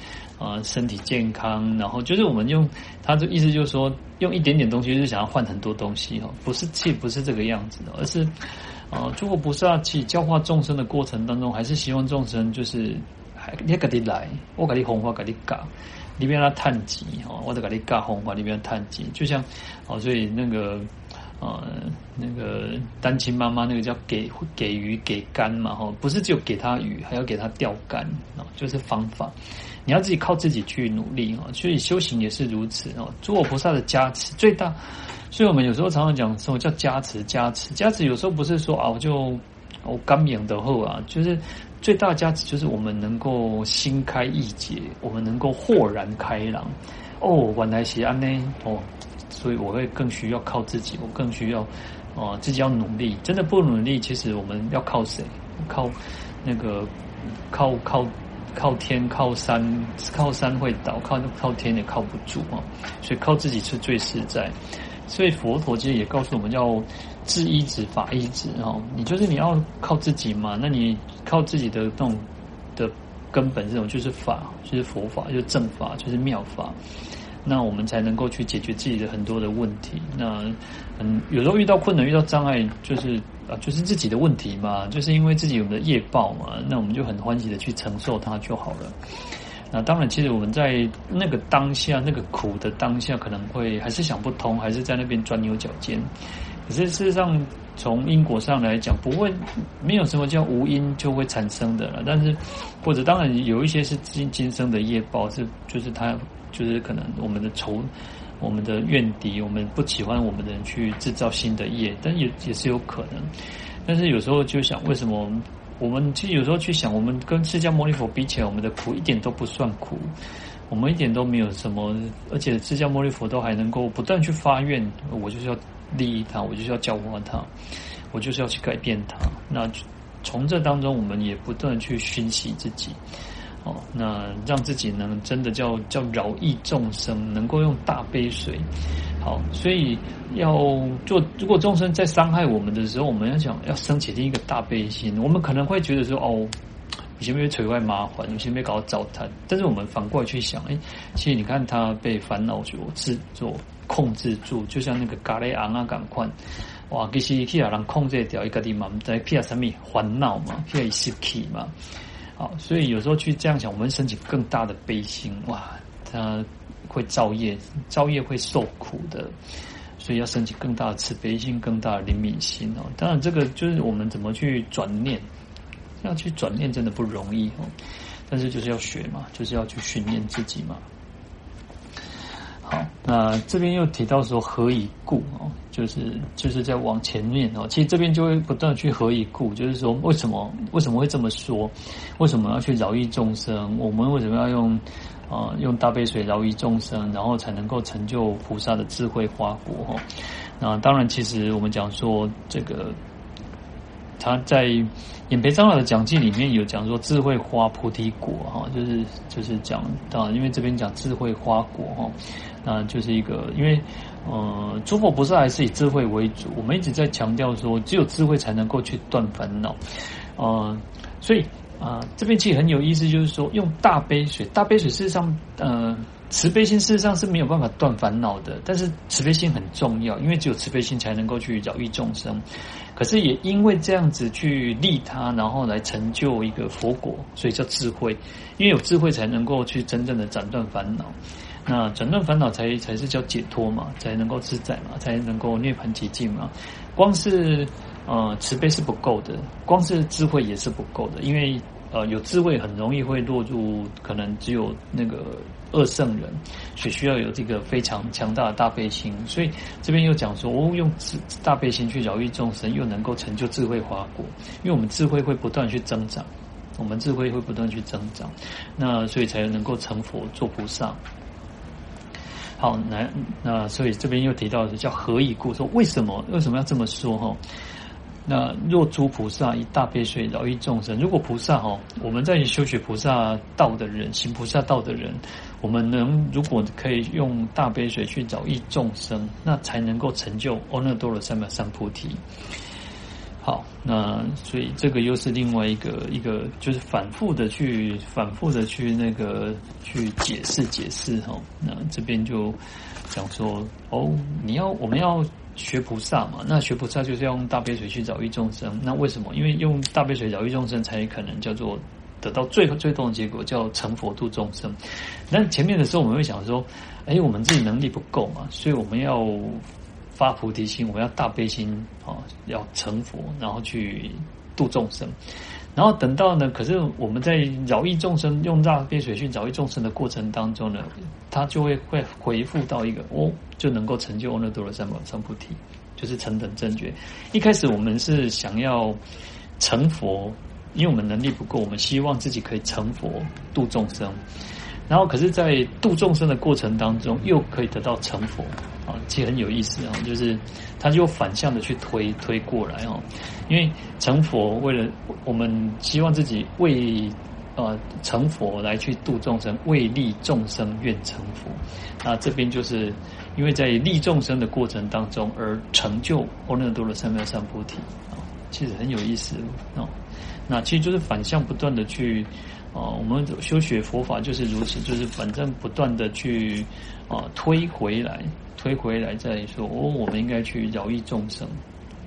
啊身体健康，然后就是我们用他的意思就是说，用一点点东西就是想要换很多东西哦，不是，气不是这个样子的，而是。啊，诸佛菩萨去教化众生的过程当中，还是希望众生就是还，你给你来，我给你红花，给你嘎，里边要探吉哦，我得给你嘎红花，里边探吉，就像哦，所以那个呃，那个单亲妈妈那个叫给给鱼给竿嘛，哈，不是只有给他鱼，还要给他钓竿啊，就是方法，你要自己靠自己去努力啊，所以修行也是如此哦，诸佛菩萨的加持最大。所以我们有时候常常讲什么叫加持？加持，加持有时候不是说啊，我就我刚赢的后啊，就是最大加持就是我们能够心开意解，我们能够豁然开朗。哦，原来是安呢哦，所以我会更需要靠自己，我更需要哦自己要努力。真的不努力，其实我们要靠谁？靠那个靠靠靠天，靠山，靠山会倒，靠靠天也靠不住啊。所以靠自己是最实在。所以佛陀其实也告诉我们要自依止法依止哈，你就是你要靠自己嘛，那你靠自己的那种的根本这种就是法，就是佛法，就是正法，就是妙法，那我们才能够去解决自己的很多的问题。那嗯，有时候遇到困难、遇到障碍，就是啊，就是自己的问题嘛，就是因为自己有的业报嘛，那我们就很欢喜的去承受它就好了。那当然，其实我们在那个当下，那个苦的当下，可能会还是想不通，还是在那边钻牛角尖。可是事实上，从因果上来讲，不会没有什么叫无因就会产生的了。但是，或者当然有一些是今今生的业报，是就是他就是可能我们的仇、我们的怨敌、我们不喜欢我们的人去制造新的业，但也也是有可能。但是有时候就想，为什么？我们其实有时候去想，我们跟释迦牟尼佛比起来，我们的苦一点都不算苦，我们一点都没有什么，而且释迦牟尼佛都还能够不断去发愿，我就是要利益他，我就是要教化他，我就是要去改变他。那从这当中，我们也不断去熏习自己。哦，那让自己能真的叫叫饶益众生，能够用大悲水。好，所以要做。如果众生在伤害我们的时候，我们要想要升起另一个大悲心。我们可能会觉得说，哦，有些没有腿外麻烦，有些没搞糟蹋。但是我们反过来去想，哎，其实你看他被烦恼所制作控制住，就像那个咖喱昂啊，赶快哇，其实其他人控制掉一个地方，在其他什么烦恼嘛，其他失去嘛。好，所以有时候去这样想，我们升起更大的悲心，哇，他会造业，造业会受苦的，所以要升起更大的慈悲心，更大的怜悯心哦。当然，这个就是我们怎么去转念，要去转念真的不容易哦，但是就是要学嘛，就是要去训练自己嘛。好，那这边又提到说何以故哦，就是就是在往前面哦，其实这边就会不断去何以故，就是说为什么为什么会这么说？为什么要去饶益众生？我们为什么要用啊、用大悲水饶益众生，然后才能够成就菩萨的智慧花果？哈，那当然，其实我们讲说这个。他在演培长老的讲记里面有讲说智慧花菩提果哈，就是就是讲到，因为这边讲智慧花果哈，那就是一个因为呃诸佛菩萨还是以智慧为主，我们一直在强调说只有智慧才能够去断烦恼，呃，所以啊、这边其实很有意思，就是说用大悲水，大悲水事实上呃。慈悲心事实上是没有办法断烦恼的，但是慈悲心很重要，因为只有慈悲心才能够去饶益众生。可是也因为这样子去利他，然后来成就一个佛果，所以叫智慧。因为有智慧才能够去真正的斩断烦恼，那斩断烦恼才才是叫解脱嘛，才能够自在嘛，才能够涅槃寂静嘛。光是呃慈悲是不够的，光是智慧也是不够的，因为呃有智慧很容易会落入可能只有那个。二圣人，所以需要有这个非常强大的大悲心，所以这边又讲说，哦，用大悲心去饶益众生，又能够成就智慧花果，因为我们智慧会不断去增长，我们智慧会不断去增长，那所以才能够成佛做菩萨。好，难，那所以这边又提到的叫何以故，说为什么为什么要这么说哈？那若诸菩萨以大悲水饶益众生，如果菩萨哈，我们在修学菩萨道的人，行菩萨道的人，我们能如果可以用大悲水去饶益众生，那才能够成就阿耨多罗三藐三菩提。好，那所以这个又是另外一个一个，就是反复的去反复的去那个去解释解释哈。那这边就讲说哦，你要我们要学菩萨嘛，那学菩萨就是要用大悲水去饶益众生。那为什么？因为用大悲水饶益众生，才可能叫做得到最最终的结果，叫成佛度众生。那前面的时候，我们会想说，哎，我们自己能力不够嘛，所以我们要。发菩提心，我要大悲心啊，要成佛，然后去度众生。然后等到呢，可是我们在饶益众生，用大悲水去饶益众生的过程当中呢，他就会会回复到一个哦，就能够成就阿耨多罗三藐三菩提，就是成等正觉。一开始我们是想要成佛，因为我们能力不够，我们希望自己可以成佛度众生。然后可是，在度众生的过程当中，又可以得到成佛。其实很有意思啊，就是他就反向的去推推过来哦，因为成佛为了我们希望自己为呃成佛来去度众生，为利众生愿成佛。那这边就是因为在利众生的过程当中而成就阿耨多罗三藐三菩提啊，其实很有意思哦。那其实就是反向不断的去啊，我们修学佛法就是如此，就是反正不断的去啊推回来。推回来再说，哦，我们应该去饶益众生。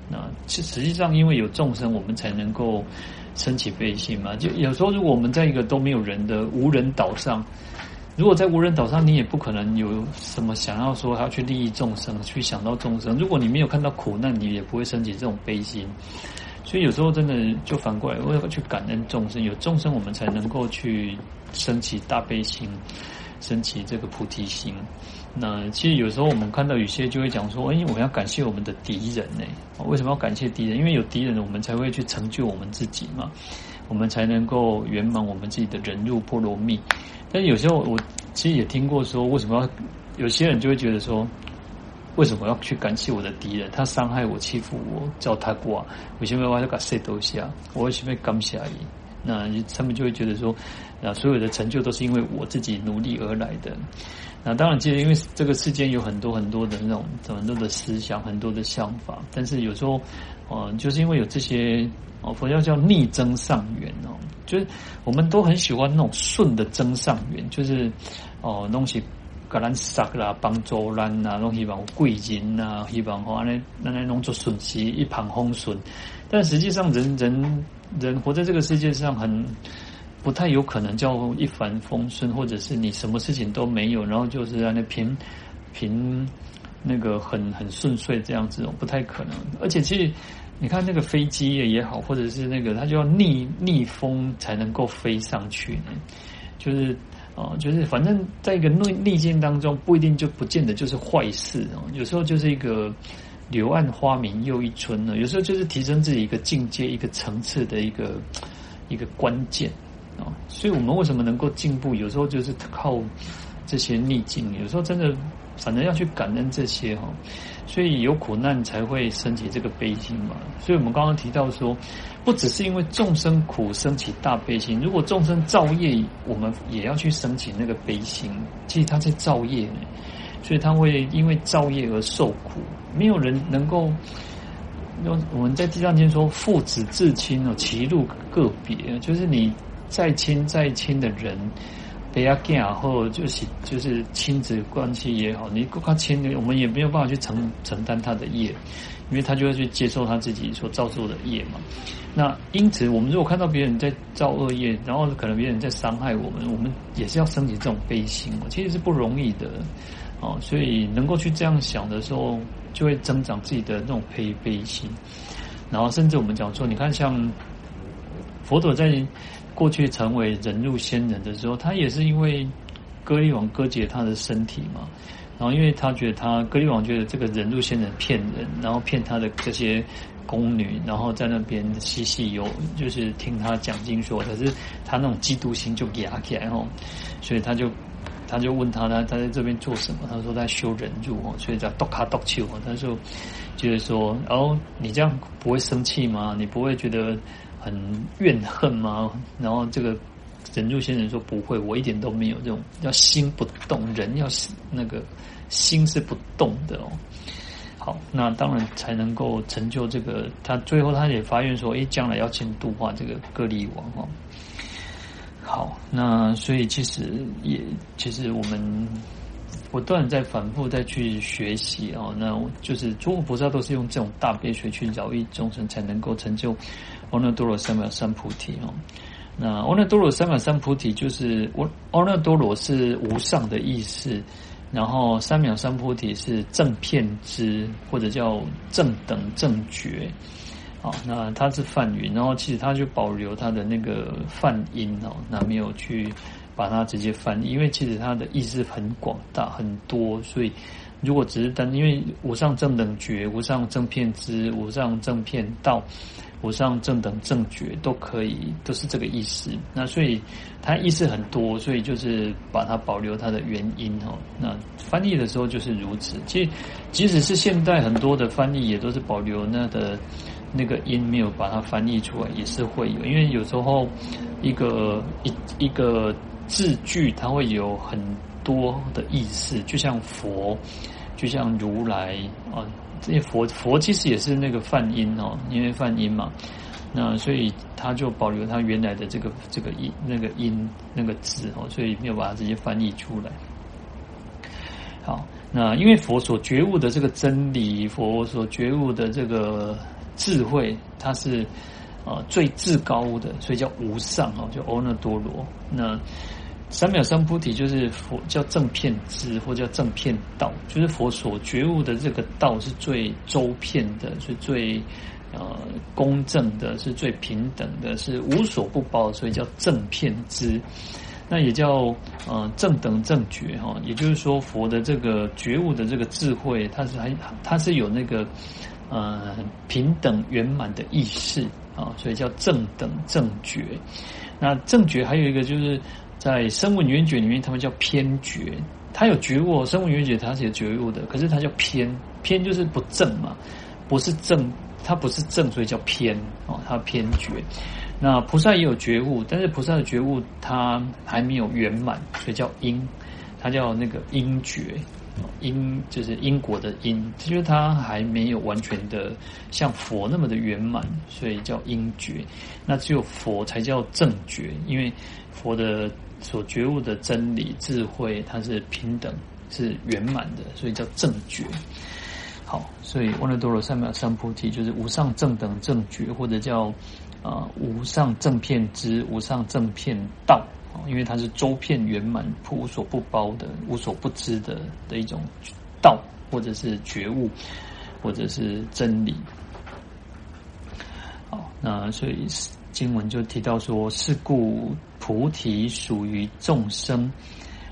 那实实际上，因为有众生，我们才能够升起悲心嘛。就有时候，如果我们在一个都没有人的无人岛上，如果在无人岛上，你也不可能有什么想要说要去利益众生，去想到众生。如果你没有看到苦难，你也不会升起这种悲心。所以有时候真的就反过来，我要去感恩众生，有众生，我们才能够去升起大悲心，升起这个菩提心。那其实有时候我们看到有些就会讲说，哎，我们要感谢我们的敌人呢？为什么要感谢敌人？因为有敌人，我们才会去成就我们自己嘛，我们才能够圆满我们自己的忍辱波罗蜜。但有时候我其实也听过说，为什么要有些人就会觉得说，为什么要去感谢我的敌人？他伤害我、欺负我、叫他过，为什么我要给谁都下？我为什么感谢你？那他们就会觉得说，啊，所有的成就都是因为我自己努力而来的。那当然，其实因为这个世间有很多很多的那种很多的思想，很多的想法，但是有时候，呃，就是因为有这些哦，佛教叫逆增上缘哦，就是我们都很喜欢那种顺的增上缘，就是哦，东西格兰萨啦，帮助兰呐，东西帮贵人呐，希望话呢，那那弄做顺其一帆风顺，但实际上人人人活在这个世界上很。不太有可能叫一帆风顺，或者是你什么事情都没有，然后就是在那平平那个很很顺遂这样子哦，不太可能。而且其实你看那个飞机也好，或者是那个它就要逆逆风才能够飞上去呢，就是哦，就是反正在一个逆逆境当中，不一定就不见得就是坏事哦。有时候就是一个柳暗花明又一村呢，有时候就是提升自己一个境界、一个层次的一个一个关键。所以我们为什么能够进步？有时候就是靠这些逆境，有时候真的反正要去感恩这些哈。所以有苦难才会升起这个悲心嘛。所以我们刚刚提到说，不只是因为众生苦升起大悲心，如果众生造业，我们也要去升起那个悲心。其实他在造业呢，所以他会因为造业而受苦。没有人能够，我们在地藏经说，父子至亲哦，其路各别，就是你。再亲再亲的人，不要见后就是就是亲子关系也好，你跟他亲，我们也没有办法去承承担他的业，因为他就会去接受他自己所造作的业嘛。那因此，我们如果看到别人在造恶业，然后可能别人在伤害我们，我们也是要升起这种悲心，其实是不容易的哦。所以能够去这样想的时候，就会增长自己的那种悲悲心。然后甚至我们讲说，你看像佛陀在。过去成为忍辱仙人的时候，他也是因为歌利王割截他的身体嘛，然后因为他觉得他歌利王觉得这个忍辱仙人骗人，然后骗他的这些宫女，然后在那边嬉戏游，就是听他讲经说，可是他那种嫉妒心就压起来哦，所以他就他就问他，他他在这边做什么？他说在修忍辱哦，所以叫多卡多丘。他就觉得说，哦，你这样不会生气吗？你不会觉得很怨恨吗？然后这个忍住先生说不会，我一点都没有这种，要心不动，人要那个心是不动的哦。好，那当然才能够成就这个。他最后他也发愿说，诶，将来要先度化这个歌利王哦。好，那所以其实也其实我们不断在反复再去学习哦。那就是诸佛菩萨都是用这种大悲水去饶益众生，才能够成就阿耨多罗三藐三菩提哦。那阿耨多罗三藐三菩提就是我阿耨多罗是无上的意思。然后三藐三菩提是正片知，或者叫正等正觉，啊，那它是梵语，然后其实它就保留它的那个梵音哦，那没有去把它直接翻译，因为其实它的意思很广大很多，所以如果只是单因为无上正等觉、无上正片知、无上正片道。无上正等正觉都可以，都是这个意思。那所以它意思很多，所以就是把它保留它的原因哦。那翻译的时候就是如此。其实即使是现代很多的翻译，也都是保留那的那个音，没有把它翻译出来，也是会有。因为有时候一个一一个字句，它会有很多的意思，就像佛，就像如来啊。这些佛佛其实也是那个梵音哦，因为梵音嘛，那所以他就保留他原来的这个这个音那个音那个字哦，所以没有把它直接翻译出来。好，那因为佛所觉悟的这个真理，佛所觉悟的这个智慧，它是啊最至高的，所以叫无上哦，叫阿耨多罗那。三藐三菩提就是佛叫正遍知，或叫正遍道，就是佛所觉悟的这个道是最周遍的，是最呃公正的，是最平等的，是无所不包，所以叫正遍知。那也叫呃正等正觉哈，也就是说佛的这个觉悟的这个智慧，它是还它是有那个呃平等圆满的意识啊，所以叫正等正觉。那正觉还有一个就是。在声闻缘觉里面，他们叫偏觉，他有觉悟，声闻缘觉他是有觉悟的，可是他叫偏，偏就是不正嘛，不是正，他不是正，所以叫偏哦，他偏觉。那菩萨也有觉悟，但是菩萨的觉悟他还没有圆满，所以叫因，他叫那个因觉，因就是因果的因，就是他还没有完全的像佛那么的圆满，所以叫因觉。那只有佛才叫正觉，因为佛的。所觉悟的真理智慧，它是平等，是圆满的，所以叫正觉。好，所以阿耨多罗三藐三菩提就是无上正等正觉，或者叫啊、呃、无上正遍知、无上正遍道。因为它是周遍圆满、无所不包的、无所不知的的一种道，或者是觉悟，或者是真理。好，那所以。经文就提到说：“是故菩提属于众生，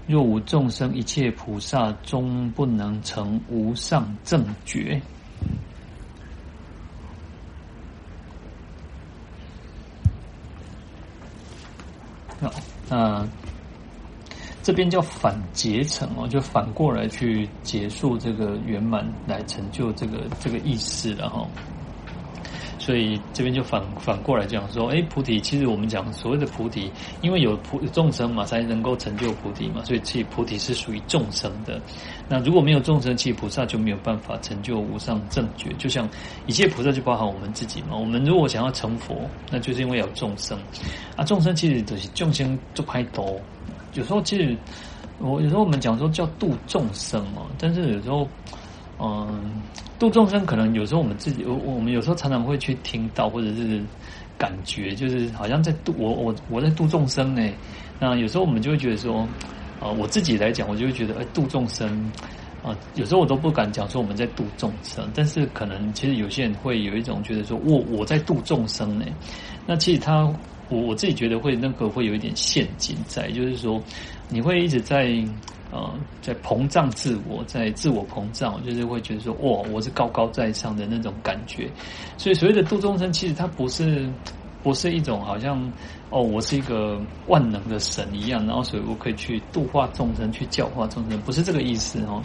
若无众生，一切菩萨终不能成无上正觉。”好，那这边叫反结成哦，就反过来去结束这个圆满，来成就这个这个意思了哈。所以这边就反反过来讲说，哎，菩提其实我们讲所谓的菩提，因为有菩众生嘛，才能够成就菩提嘛，所以其实菩提是属于众生的。那如果没有众生，其实菩萨就没有办法成就无上正觉。就像一切菩萨就包含我们自己嘛，我们如果想要成佛，那就是因为有众生啊。众生其实都是众生就拍多，有时候其实我有时候我们讲说叫度众生嘛，但是有时候。嗯，度众生可能有时候我们自己，我我们有时候常常会去听到，或者是感觉，就是好像在度我我我在度众生呢。那有时候我们就会觉得说，啊、呃，我自己来讲，我就会觉得，哎，度众生啊、有时候我都不敢讲说我们在度众生，但是可能其实有些人会有一种觉得说，我我在度众生呢。那其实他，我我自己觉得会那个会有一点陷阱在，就是说你会一直在。呃，在膨胀自我，在自我膨胀，就是会觉得说，哇，我是高高在上的那种感觉。所以，所谓的度众生，其实它不是，不是一种好像哦，我是一个万能的神一样，然后所以我可以去度化众生，去教化众生，不是这个意思哦。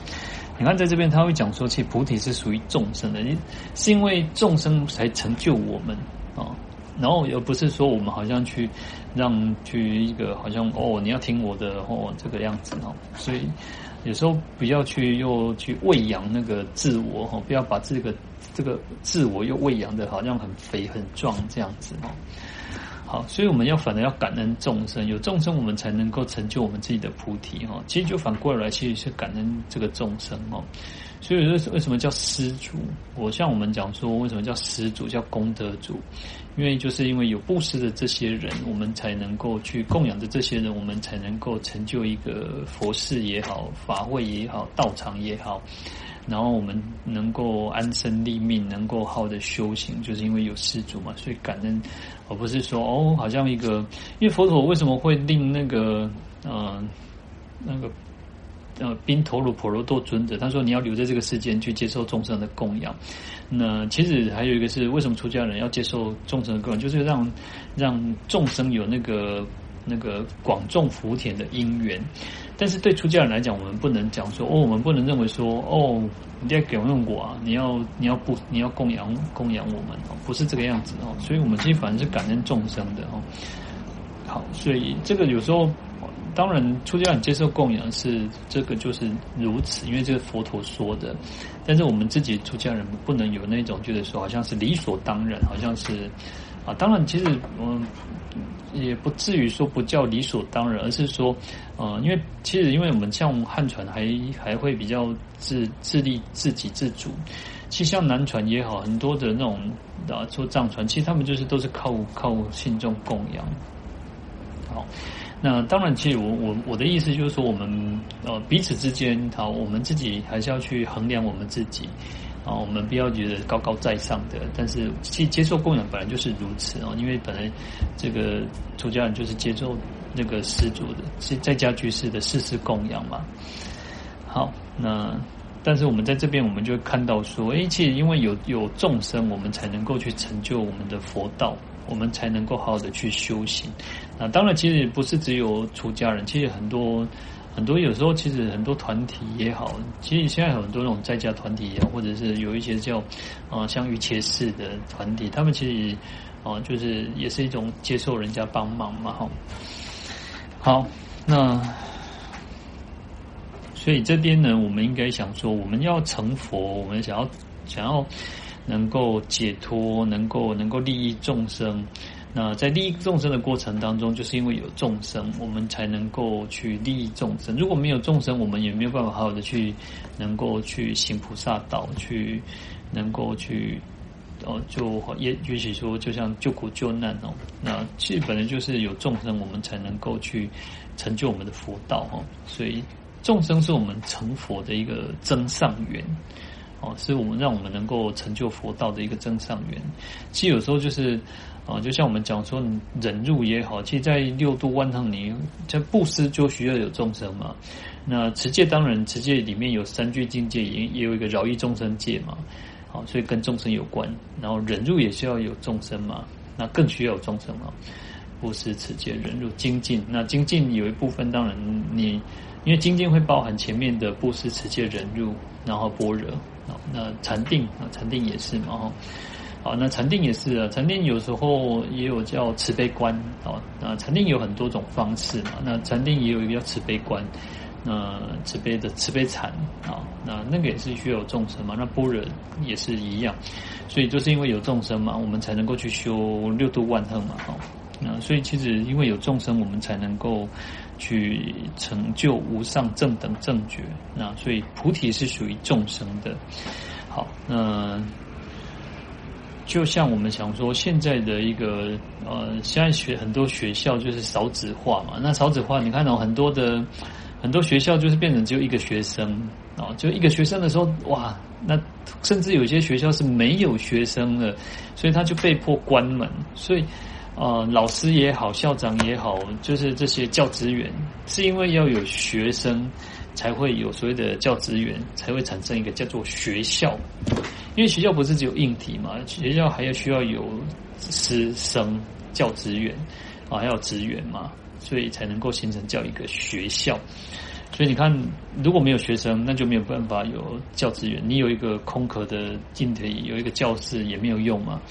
你看在这边他会讲说，其实菩提是属于众生的，是因为众生才成就我们啊。然后而不是说我们好像去让去一个好像哦，你要听我的哦这个样子哦，所以有时候不要去又去喂养那个自我哈，不要把这个这个自我又喂养的好像很肥很壮这样子哦。好，所以我们要反而要感恩众生，有众生我们才能够成就我们自己的菩提哈。其实就反过来，其实是感恩这个众生哦。所以为为什么叫施主？我像我们讲说，为什么叫施主，叫功德主？因为就是因为有布施的这些人，我们才能够去供养的这些人，我们才能够成就一个佛事也好，法会也好，道场也好。然后我们能够安身立命，能够好的修行，就是因为有施主嘛。所以感恩，而不是说哦，好像一个，因为佛陀为什么会令那个，嗯、呃，那个。呃，宾陀罗婆罗多尊者，他说你要留在这个世间去接受众生的供养。那其实还有一个是，为什么出家人要接受众生的供养？就是让让众生有那个那个广种福田的因缘。但是对出家人来讲，我们不能讲说哦，我们不能认为说哦，你在给我用我啊，你要你要不你要供养供养我们哦，不是这个样子哦。所以我们其实反而是感恩众生的哦。好，所以这个有时候。当然，出家人接受供养是这个就是如此，因为这个佛陀说的。但是我们自己出家人不能有那种觉得说好像是理所当然，好像是啊。当然，其实嗯也不至于说不叫理所当然，而是说呃，因为其实因为我们像汉传还还会比较自自立自给自足，其实像南传也好，很多的那种啊说藏传，其实他们就是都是靠靠信众供养，好。那当然，其实我我我的意思就是说，我们呃彼此之间，好，我们自己还是要去衡量我们自己啊，我们不要觉得高高在上的。但是，其实接受供养本来就是如此啊，因为本来这个出家人就是接受那个施主的，是在家居士的世事供养嘛。好，那但是我们在这边，我们就看到说，诶，其实因为有有众生，我们才能够去成就我们的佛道。我们才能够好好的去修行。那当然，其实不是只有出家人，其实很多很多，有时候其实很多团体也好，其实现在很多那种在家团体也好，或者是有一些叫啊像瑜伽士的团体，他们其实啊就是也是一种接受人家帮忙嘛，哈。好，那所以这边呢，我们应该想说，我们要成佛，我们想要想要。能够解脱，能够能够利益众生。那在利益众生的过程当中，就是因为有众生，我们才能够去利益众生。如果没有众生，我们也没有办法好好的去能够去行菩萨道，去能够去哦，就也也许说，就像救苦救难哦。那其实本来就是有众生，我们才能够去成就我们的佛道哦。所以众生是我们成佛的一个增上缘。哦，是我们让我们能够成就佛道的一个增上缘。其实有时候就是，啊，就像我们讲说，忍辱也好，其实，在六度万行里，这布施就需要有众生嘛。那持戒当然，持戒里面有三聚境界，也也有一个饶益众生戒嘛。好，所以跟众生有关。然后忍辱也需要有众生嘛，那更需要有众生嘛。布施、持戒、忍辱、精进。那精进有一部分，当然你因为精进会包含前面的布施、持戒、忍辱，然后般若。那禅定啊，禅定也是嘛，哈，好，那禅定也是啊，禅定有时候也有叫慈悲观啊，那禅定有很多种方式嘛，那禅定也有一个叫慈悲观，那慈悲的慈悲禅啊，那那个也是需要众生嘛，那般若也是一样，所以就是因为有众生嘛，我们才能够去修六度万行嘛，哈，那所以其实因为有众生，我们才能够。去成就无上正等正觉，那所以菩提是属于众生的。好，那就像我们想说，现在的一个呃，现在学很多学校就是少子化嘛。那少子化，你看到很多的很多学校就是变成只有一个学生啊，就一个学生的时候，哇，那甚至有些学校是没有学生的，所以他就被迫关门，所以。呃，老师也好，校长也好，就是这些教职员，是因为要有学生，才会有所谓的教职员，才会产生一个叫做学校。因为学校不是只有硬体嘛，学校还要需要有师生，教职员啊，还有职员嘛，所以才能够形成叫一个学校。所以你看，如果没有学生，那就没有办法有教职员。你有一个空壳的硬体，有一个教室也没有用嘛。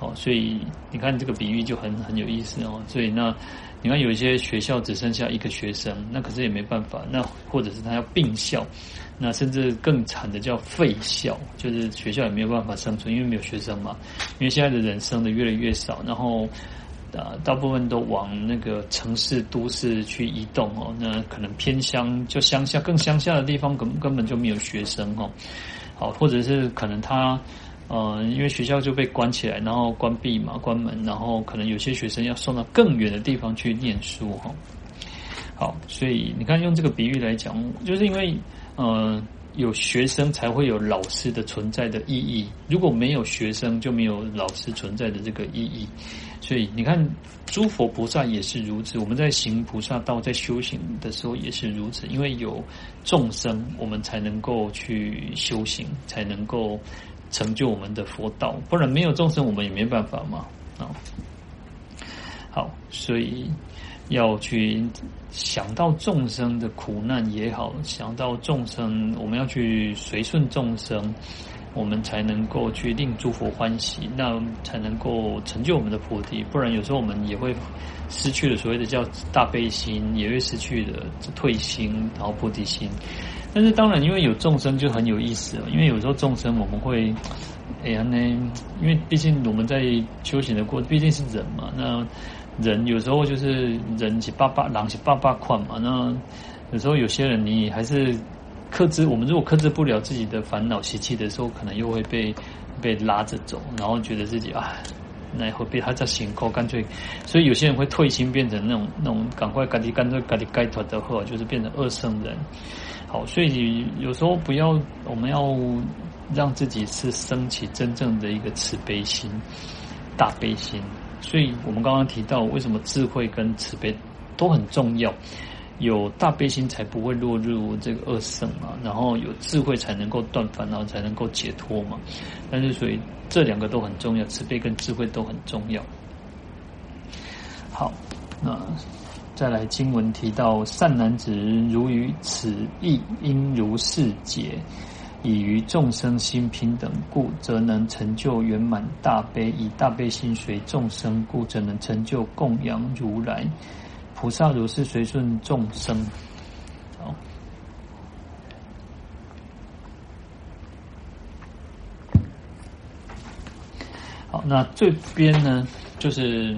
哦，所以你看这个比喻就很很有意思哦。所以那你看有一些学校只剩下一个学生，那可是也没办法。那或者是他要并校，那甚至更惨的叫废校，就是学校也没有办法生存，因为没有学生嘛。因为现在的人生的越来越少，然后。啊，大部分都往那个城市都市去移动哦，那可能偏乡就乡下更乡下的地方根根本就没有学生哦，好，或者是可能他呃，因为学校就被关起来，然后关闭嘛，关门，然后可能有些学生要送到更远的地方去念书哈。好，所以你看用这个比喻来讲，就是因为呃。有学生才会有老师的存在的意义，如果没有学生，就没有老师存在的这个意义。所以你看，诸佛菩萨也是如此。我们在行菩萨道，在修行的时候也是如此，因为有众生，我们才能够去修行，才能够成就我们的佛道。不然没有众生，我们也没办法嘛。啊，好，所以。要去想到众生的苦难也好，想到众生，我们要去随顺众生，我们才能够去令诸佛欢喜，那才能够成就我们的菩提。不然有时候我们也会失去了所谓的叫大悲心，也会失去了退心，然后菩提心。但是当然，因为有众生就很有意思了，因为有时候众生我们会，哎呀呢，因为毕竟我们在修行的过，毕竟是人嘛，那。人有时候就是人是爸爸，狼是爸爸款嘛。那有时候有些人你还是克制，我们如果克制不了自己的烦恼习气的时候，可能又会被被拉着走，然后觉得自己啊，那会被他在行扣，干脆，所以有些人会退心，变成那种那种赶快赶紧干脆赶紧该脱的货，就是变成二圣人。好，所以有时候不要，我们要让自己是升起真正的一个慈悲心、大悲心。所以我们刚刚提到，为什么智慧跟慈悲都很重要？有大悲心才不会落入这个恶圣嘛，然后有智慧才能够断烦恼，才能够解脱嘛。但是所以这两个都很重要，慈悲跟智慧都很重要。好，那再来经文提到，善男子如于此意，应如是解。以于众生心平等故，则能成就圆满大悲；以大悲心随众生故，则能成就供养如来。菩萨如是随顺众生。好，好，那这边呢，就是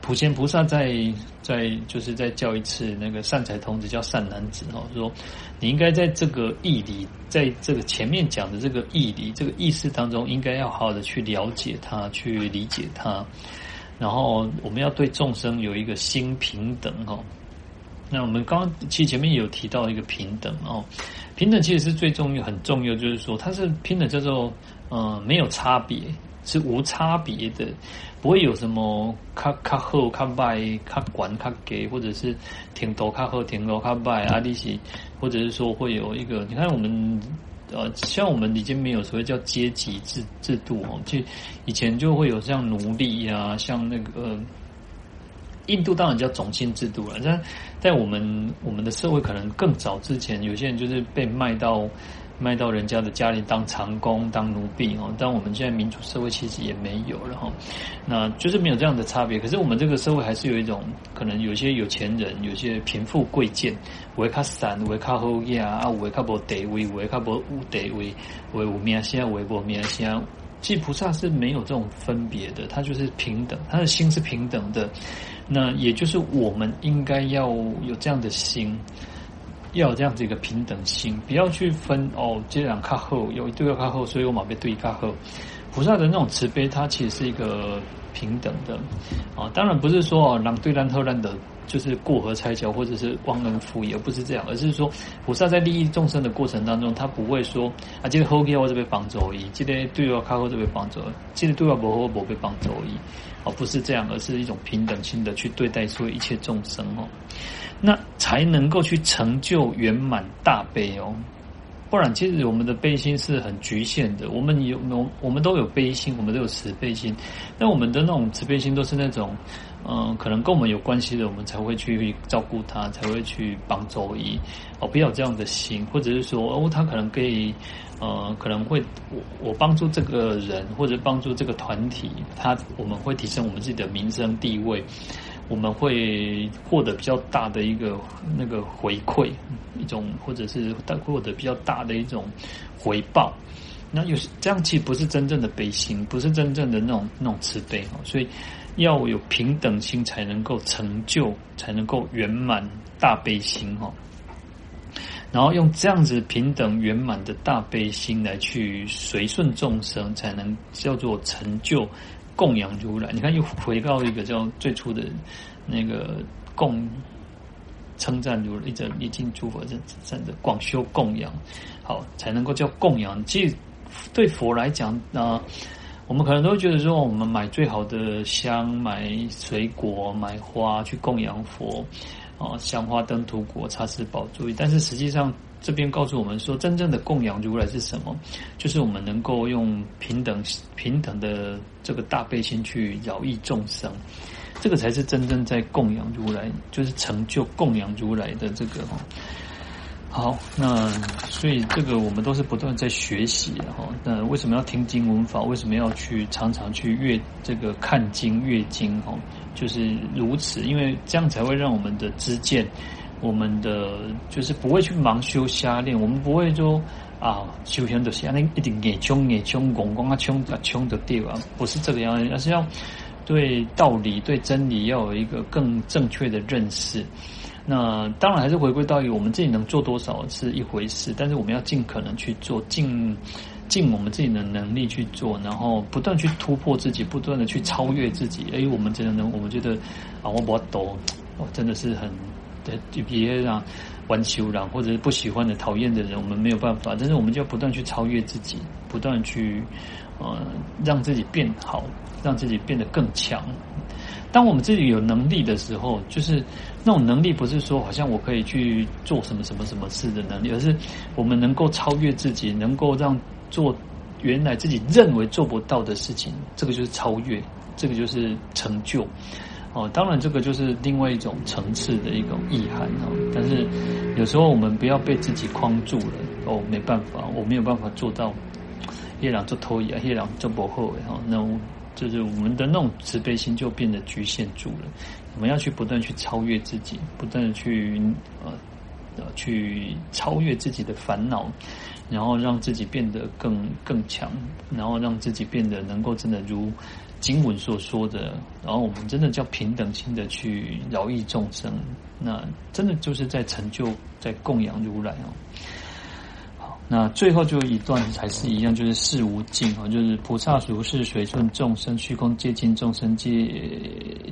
普贤菩萨在。再就是再叫一次那个善财童子叫善男子哦，说你应该在这个义理，在这个前面讲的这个义理这个意思当中，应该要好好的去了解它，去理解它。然后我们要对众生有一个心平等哦。那我们刚刚其实前面有提到一个平等哦，平等其实是最重要、很重要，就是说它是平等叫做嗯没有差别。是无差别的，不会有什么卡卡好、卡坏、卡管、卡给，或者是挺多卡好、挺多卡坏啊，利息，或者是说会有一个，你看我们呃，像我们已经没有所谓叫阶级制制度哦，就以前就会有像奴隶啊，像那个、印度当然叫种姓制度了，但在我们我们的社会可能更早之前，有些人就是被卖到。卖到人家的家里当长工、当奴婢哦，但我们现在民主社会其实也没有了哈，那就是没有这样的差别。可是我们这个社会还是有一种可能，有些有钱人、有些贫富贵贱，维卡散、维卡后亚啊，维卡无地位、维卡无无地位、维无名声、维无名声。其实菩萨是没有这种分别的，他就是平等，他的心是平等的。那也就是我们应该要有这样的心。要有这样子一个平等心，不要去分哦，这两卡后有一对要卡后，所以我马被对卡后。菩萨的那种慈悲，它其实是一个平等的啊。当然不是说哦，狼对狼特狼的，就是过河拆桥或者是忘恩负义，而不是这样，而是说菩萨在利益众生的过程当中，他不会说啊，今天后给我这边帮助而已，这个对我卡后这边帮助，这个对我不好我不被帮助而已，而不是这样，而是一种平等心的去对待所有一切众生哦。那才能够去成就圆满大悲哦。不然其实我们的悲心是很局限的。我们有我我们都有悲心，我们都有慈悲心，但我们的那种慈悲心都是那种。嗯，可能跟我们有关系的，我们才会去照顾他，才会去帮周一哦，不要这样的心，或者是说哦，他可能可以，呃，可能会我我帮助这个人或者帮助这个团体，他我们会提升我们自己的名声地位，我们会获得比较大的一个那个回馈，一种或者是获得比较大的一种回报。那有这样其实不是真正的悲心，不是真正的那种那种慈悲哦，所以。要有平等心，才能够成就，才能够圆满大悲心哈。然后用这样子平等圆满的大悲心来去随顺众生，才能叫做成就供养如来。你看，又回到一个叫最初的那个供称赞如来，一者礼敬诸佛，这这的广修供养，好才能够叫供养。其实对佛来讲啊。我们可能都会觉得说，我们买最好的香、买水果、买花去供养佛，啊，香花灯涂果、茶施宝珠。但是实际上，这边告诉我们说，真正的供养如来是什么？就是我们能够用平等、平等的这个大悲心去饶益众生，这个才是真正在供养如来，就是成就供养如来的这个。好，那所以这个我们都是不断在学习哈。那为什么要听经闻法？为什么要去常常去阅这个看经阅经？哈，就是如此，因为这样才会让我们的知见，我们的就是不会去盲修瞎练。我们不会说啊，修行的瞎练一定眼穷眼冲，咣咣啊穷啊穷的对吧？不是这个样子，而是要对道理、对真理要有一个更正确的认识。那当然还是回归到于我们自己能做多少是一回事，但是我们要尽可能去做，尽尽我们自己的能力去做，然后不断去突破自己，不断的去超越自己。哎，我们真的能，我们觉得啊，我我懂，我真的是很就别让玩修让或者是不喜欢的、讨厌的人，我们没有办法。但是我们就要不断去超越自己，不断去呃让自己变好，让自己变得更强。当我们自己有能力的时候，就是那种能力，不是说好像我可以去做什么什么什么事的能力，而是我们能够超越自己，能够让做原来自己认为做不到的事情，这个就是超越，这个就是成就。哦，当然这个就是另外一种层次的一种意涵哦。但是有时候我们不要被自己框住了哦，没办法，我没有办法做到。夜郎做偷啊，夜郎做不好哈，那。就是我们的那种慈悲心就变得局限住了，我们要去不断去超越自己，不断的去呃呃去超越自己的烦恼，然后让自己变得更更强，然后让自己变得能够真的如经文所说的，然后我们真的叫平等心的去饶益众生，那真的就是在成就，在供养如来哦。那最后就一段还是一样，就是事无尽啊，就是菩萨如是随顺众生，虚空界尽，众生界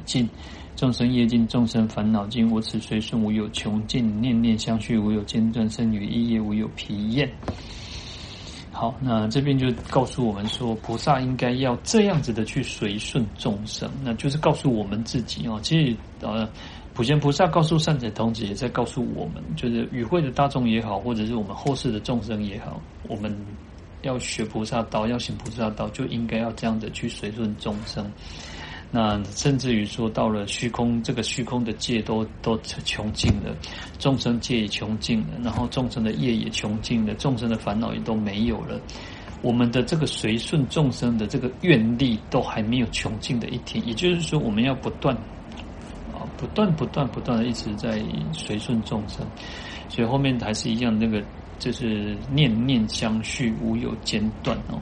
尽，众生业尽，众生烦恼尽。我此随顺无有穷尽，念念相续无有间断，身语意业无有疲厌。好，那这边就告诉我们说，菩萨应该要这样子的去随顺众生，那就是告诉我们自己哦，其实呃。普贤菩萨告诉善财童子，也在告诉我们，就是与会的大众也好，或者是我们后世的众生也好，我们要学菩萨道，要行菩萨道，就应该要这样子去随顺众生。那甚至于说，到了虚空，这个虚空的界都都穷尽了，众生界也穷尽了，然后众生的业也穷尽了，众生的烦恼也都没有了，我们的这个随顺众生的这个愿力都还没有穷尽的一天。也就是说，我们要不断啊。不断不断不断的一直在随顺众生，所以后面还是一样，那个就是念念相续，无有间断哦。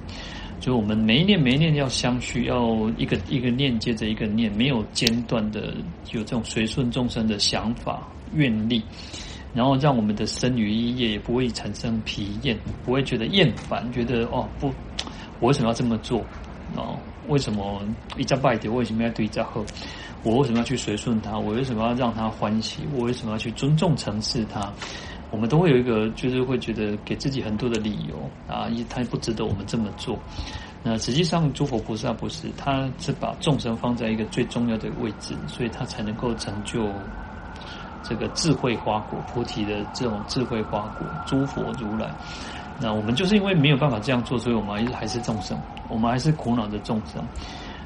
就我们每一念每一念要相续，要一个一个念接着一个念，没有间断的有这种随顺众生的想法愿力，然后让我们的身语意业也不会产生疲厌，不会觉得厌烦，觉得哦不，我为什么要这么做哦？为什么一家拜点？为什么要对一家好？我为什么要去随顺他？我为什么要让他欢喜？我为什么要去尊重、承事他？我们都会有一个，就是会觉得给自己很多的理由啊，他不值得我们这么做。那实际上，诸佛菩萨不是，他是把众生放在一个最重要的位置，所以他才能够成就这个智慧花果、菩提的这种智慧花果。诸佛如来，那我们就是因为没有办法这样做，所以我们还是众生，我们还是苦恼的众生。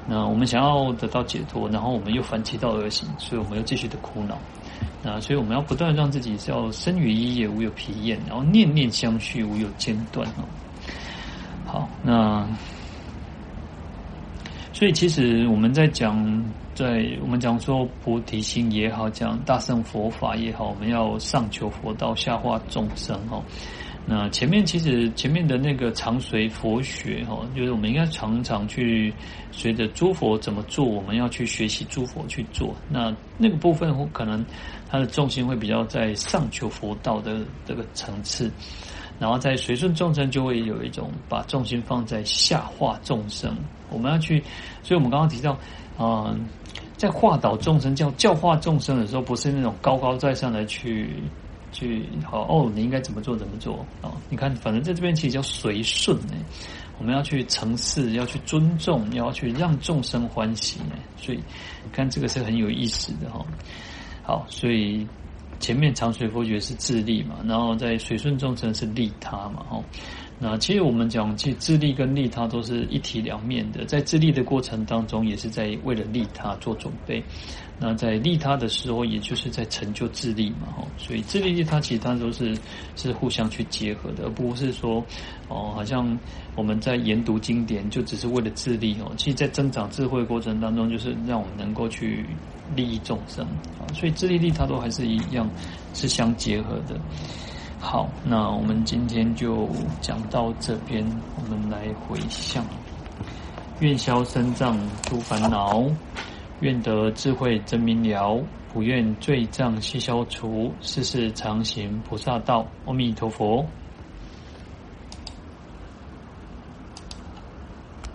那我们想要得到解脱，然后我们又反其道而行，所以我们又继续的苦恼。那所以我们要不断让自己是要身语意业无有疲厌，然后念念相续无有间断哦。好，那所以其实我们在讲，在我们讲说菩提心也好，讲大乘佛法也好，我们要上求佛道，下化众生哦。那前面其实前面的那个常随佛学哈，就是我们应该常常去随着诸佛怎么做，我们要去学习诸佛去做。那那个部分可能它的重心会比较在上求佛道的这个层次，然后在随顺众生就会有一种把重心放在下化众生。我们要去，所以我们刚刚提到，啊、呃，在化导众生教教化众生的时候，不是那种高高在上的去。去好哦，你应该怎么做怎么做啊？你看，反正在这边其实叫随顺呢。我们要去承事，要去尊重，要去让众生欢喜呢。所以你看，这个是很有意思的哈。好，所以前面长随佛觉是自利嘛，然后在随顺众生是利他嘛，哈。那其实我们讲，其实自利跟利他都是一体两面的。在自利的过程当中，也是在为了利他做准备；那在利他的时候，也就是在成就自利嘛。哈，所以自利利他其实它都是是互相去结合的，而不是说哦，好像我们在研读经典就只是为了自利哦。其实，在增长智慧过程当中，就是让我们能够去利益众生啊。所以自利利他都还是一样是相结合的。好，那我们今天就讲到这边。我们来回向，愿消三障诸烦恼，愿得智慧真明了，不愿罪障悉消除，世事常行菩萨道。阿弥陀佛。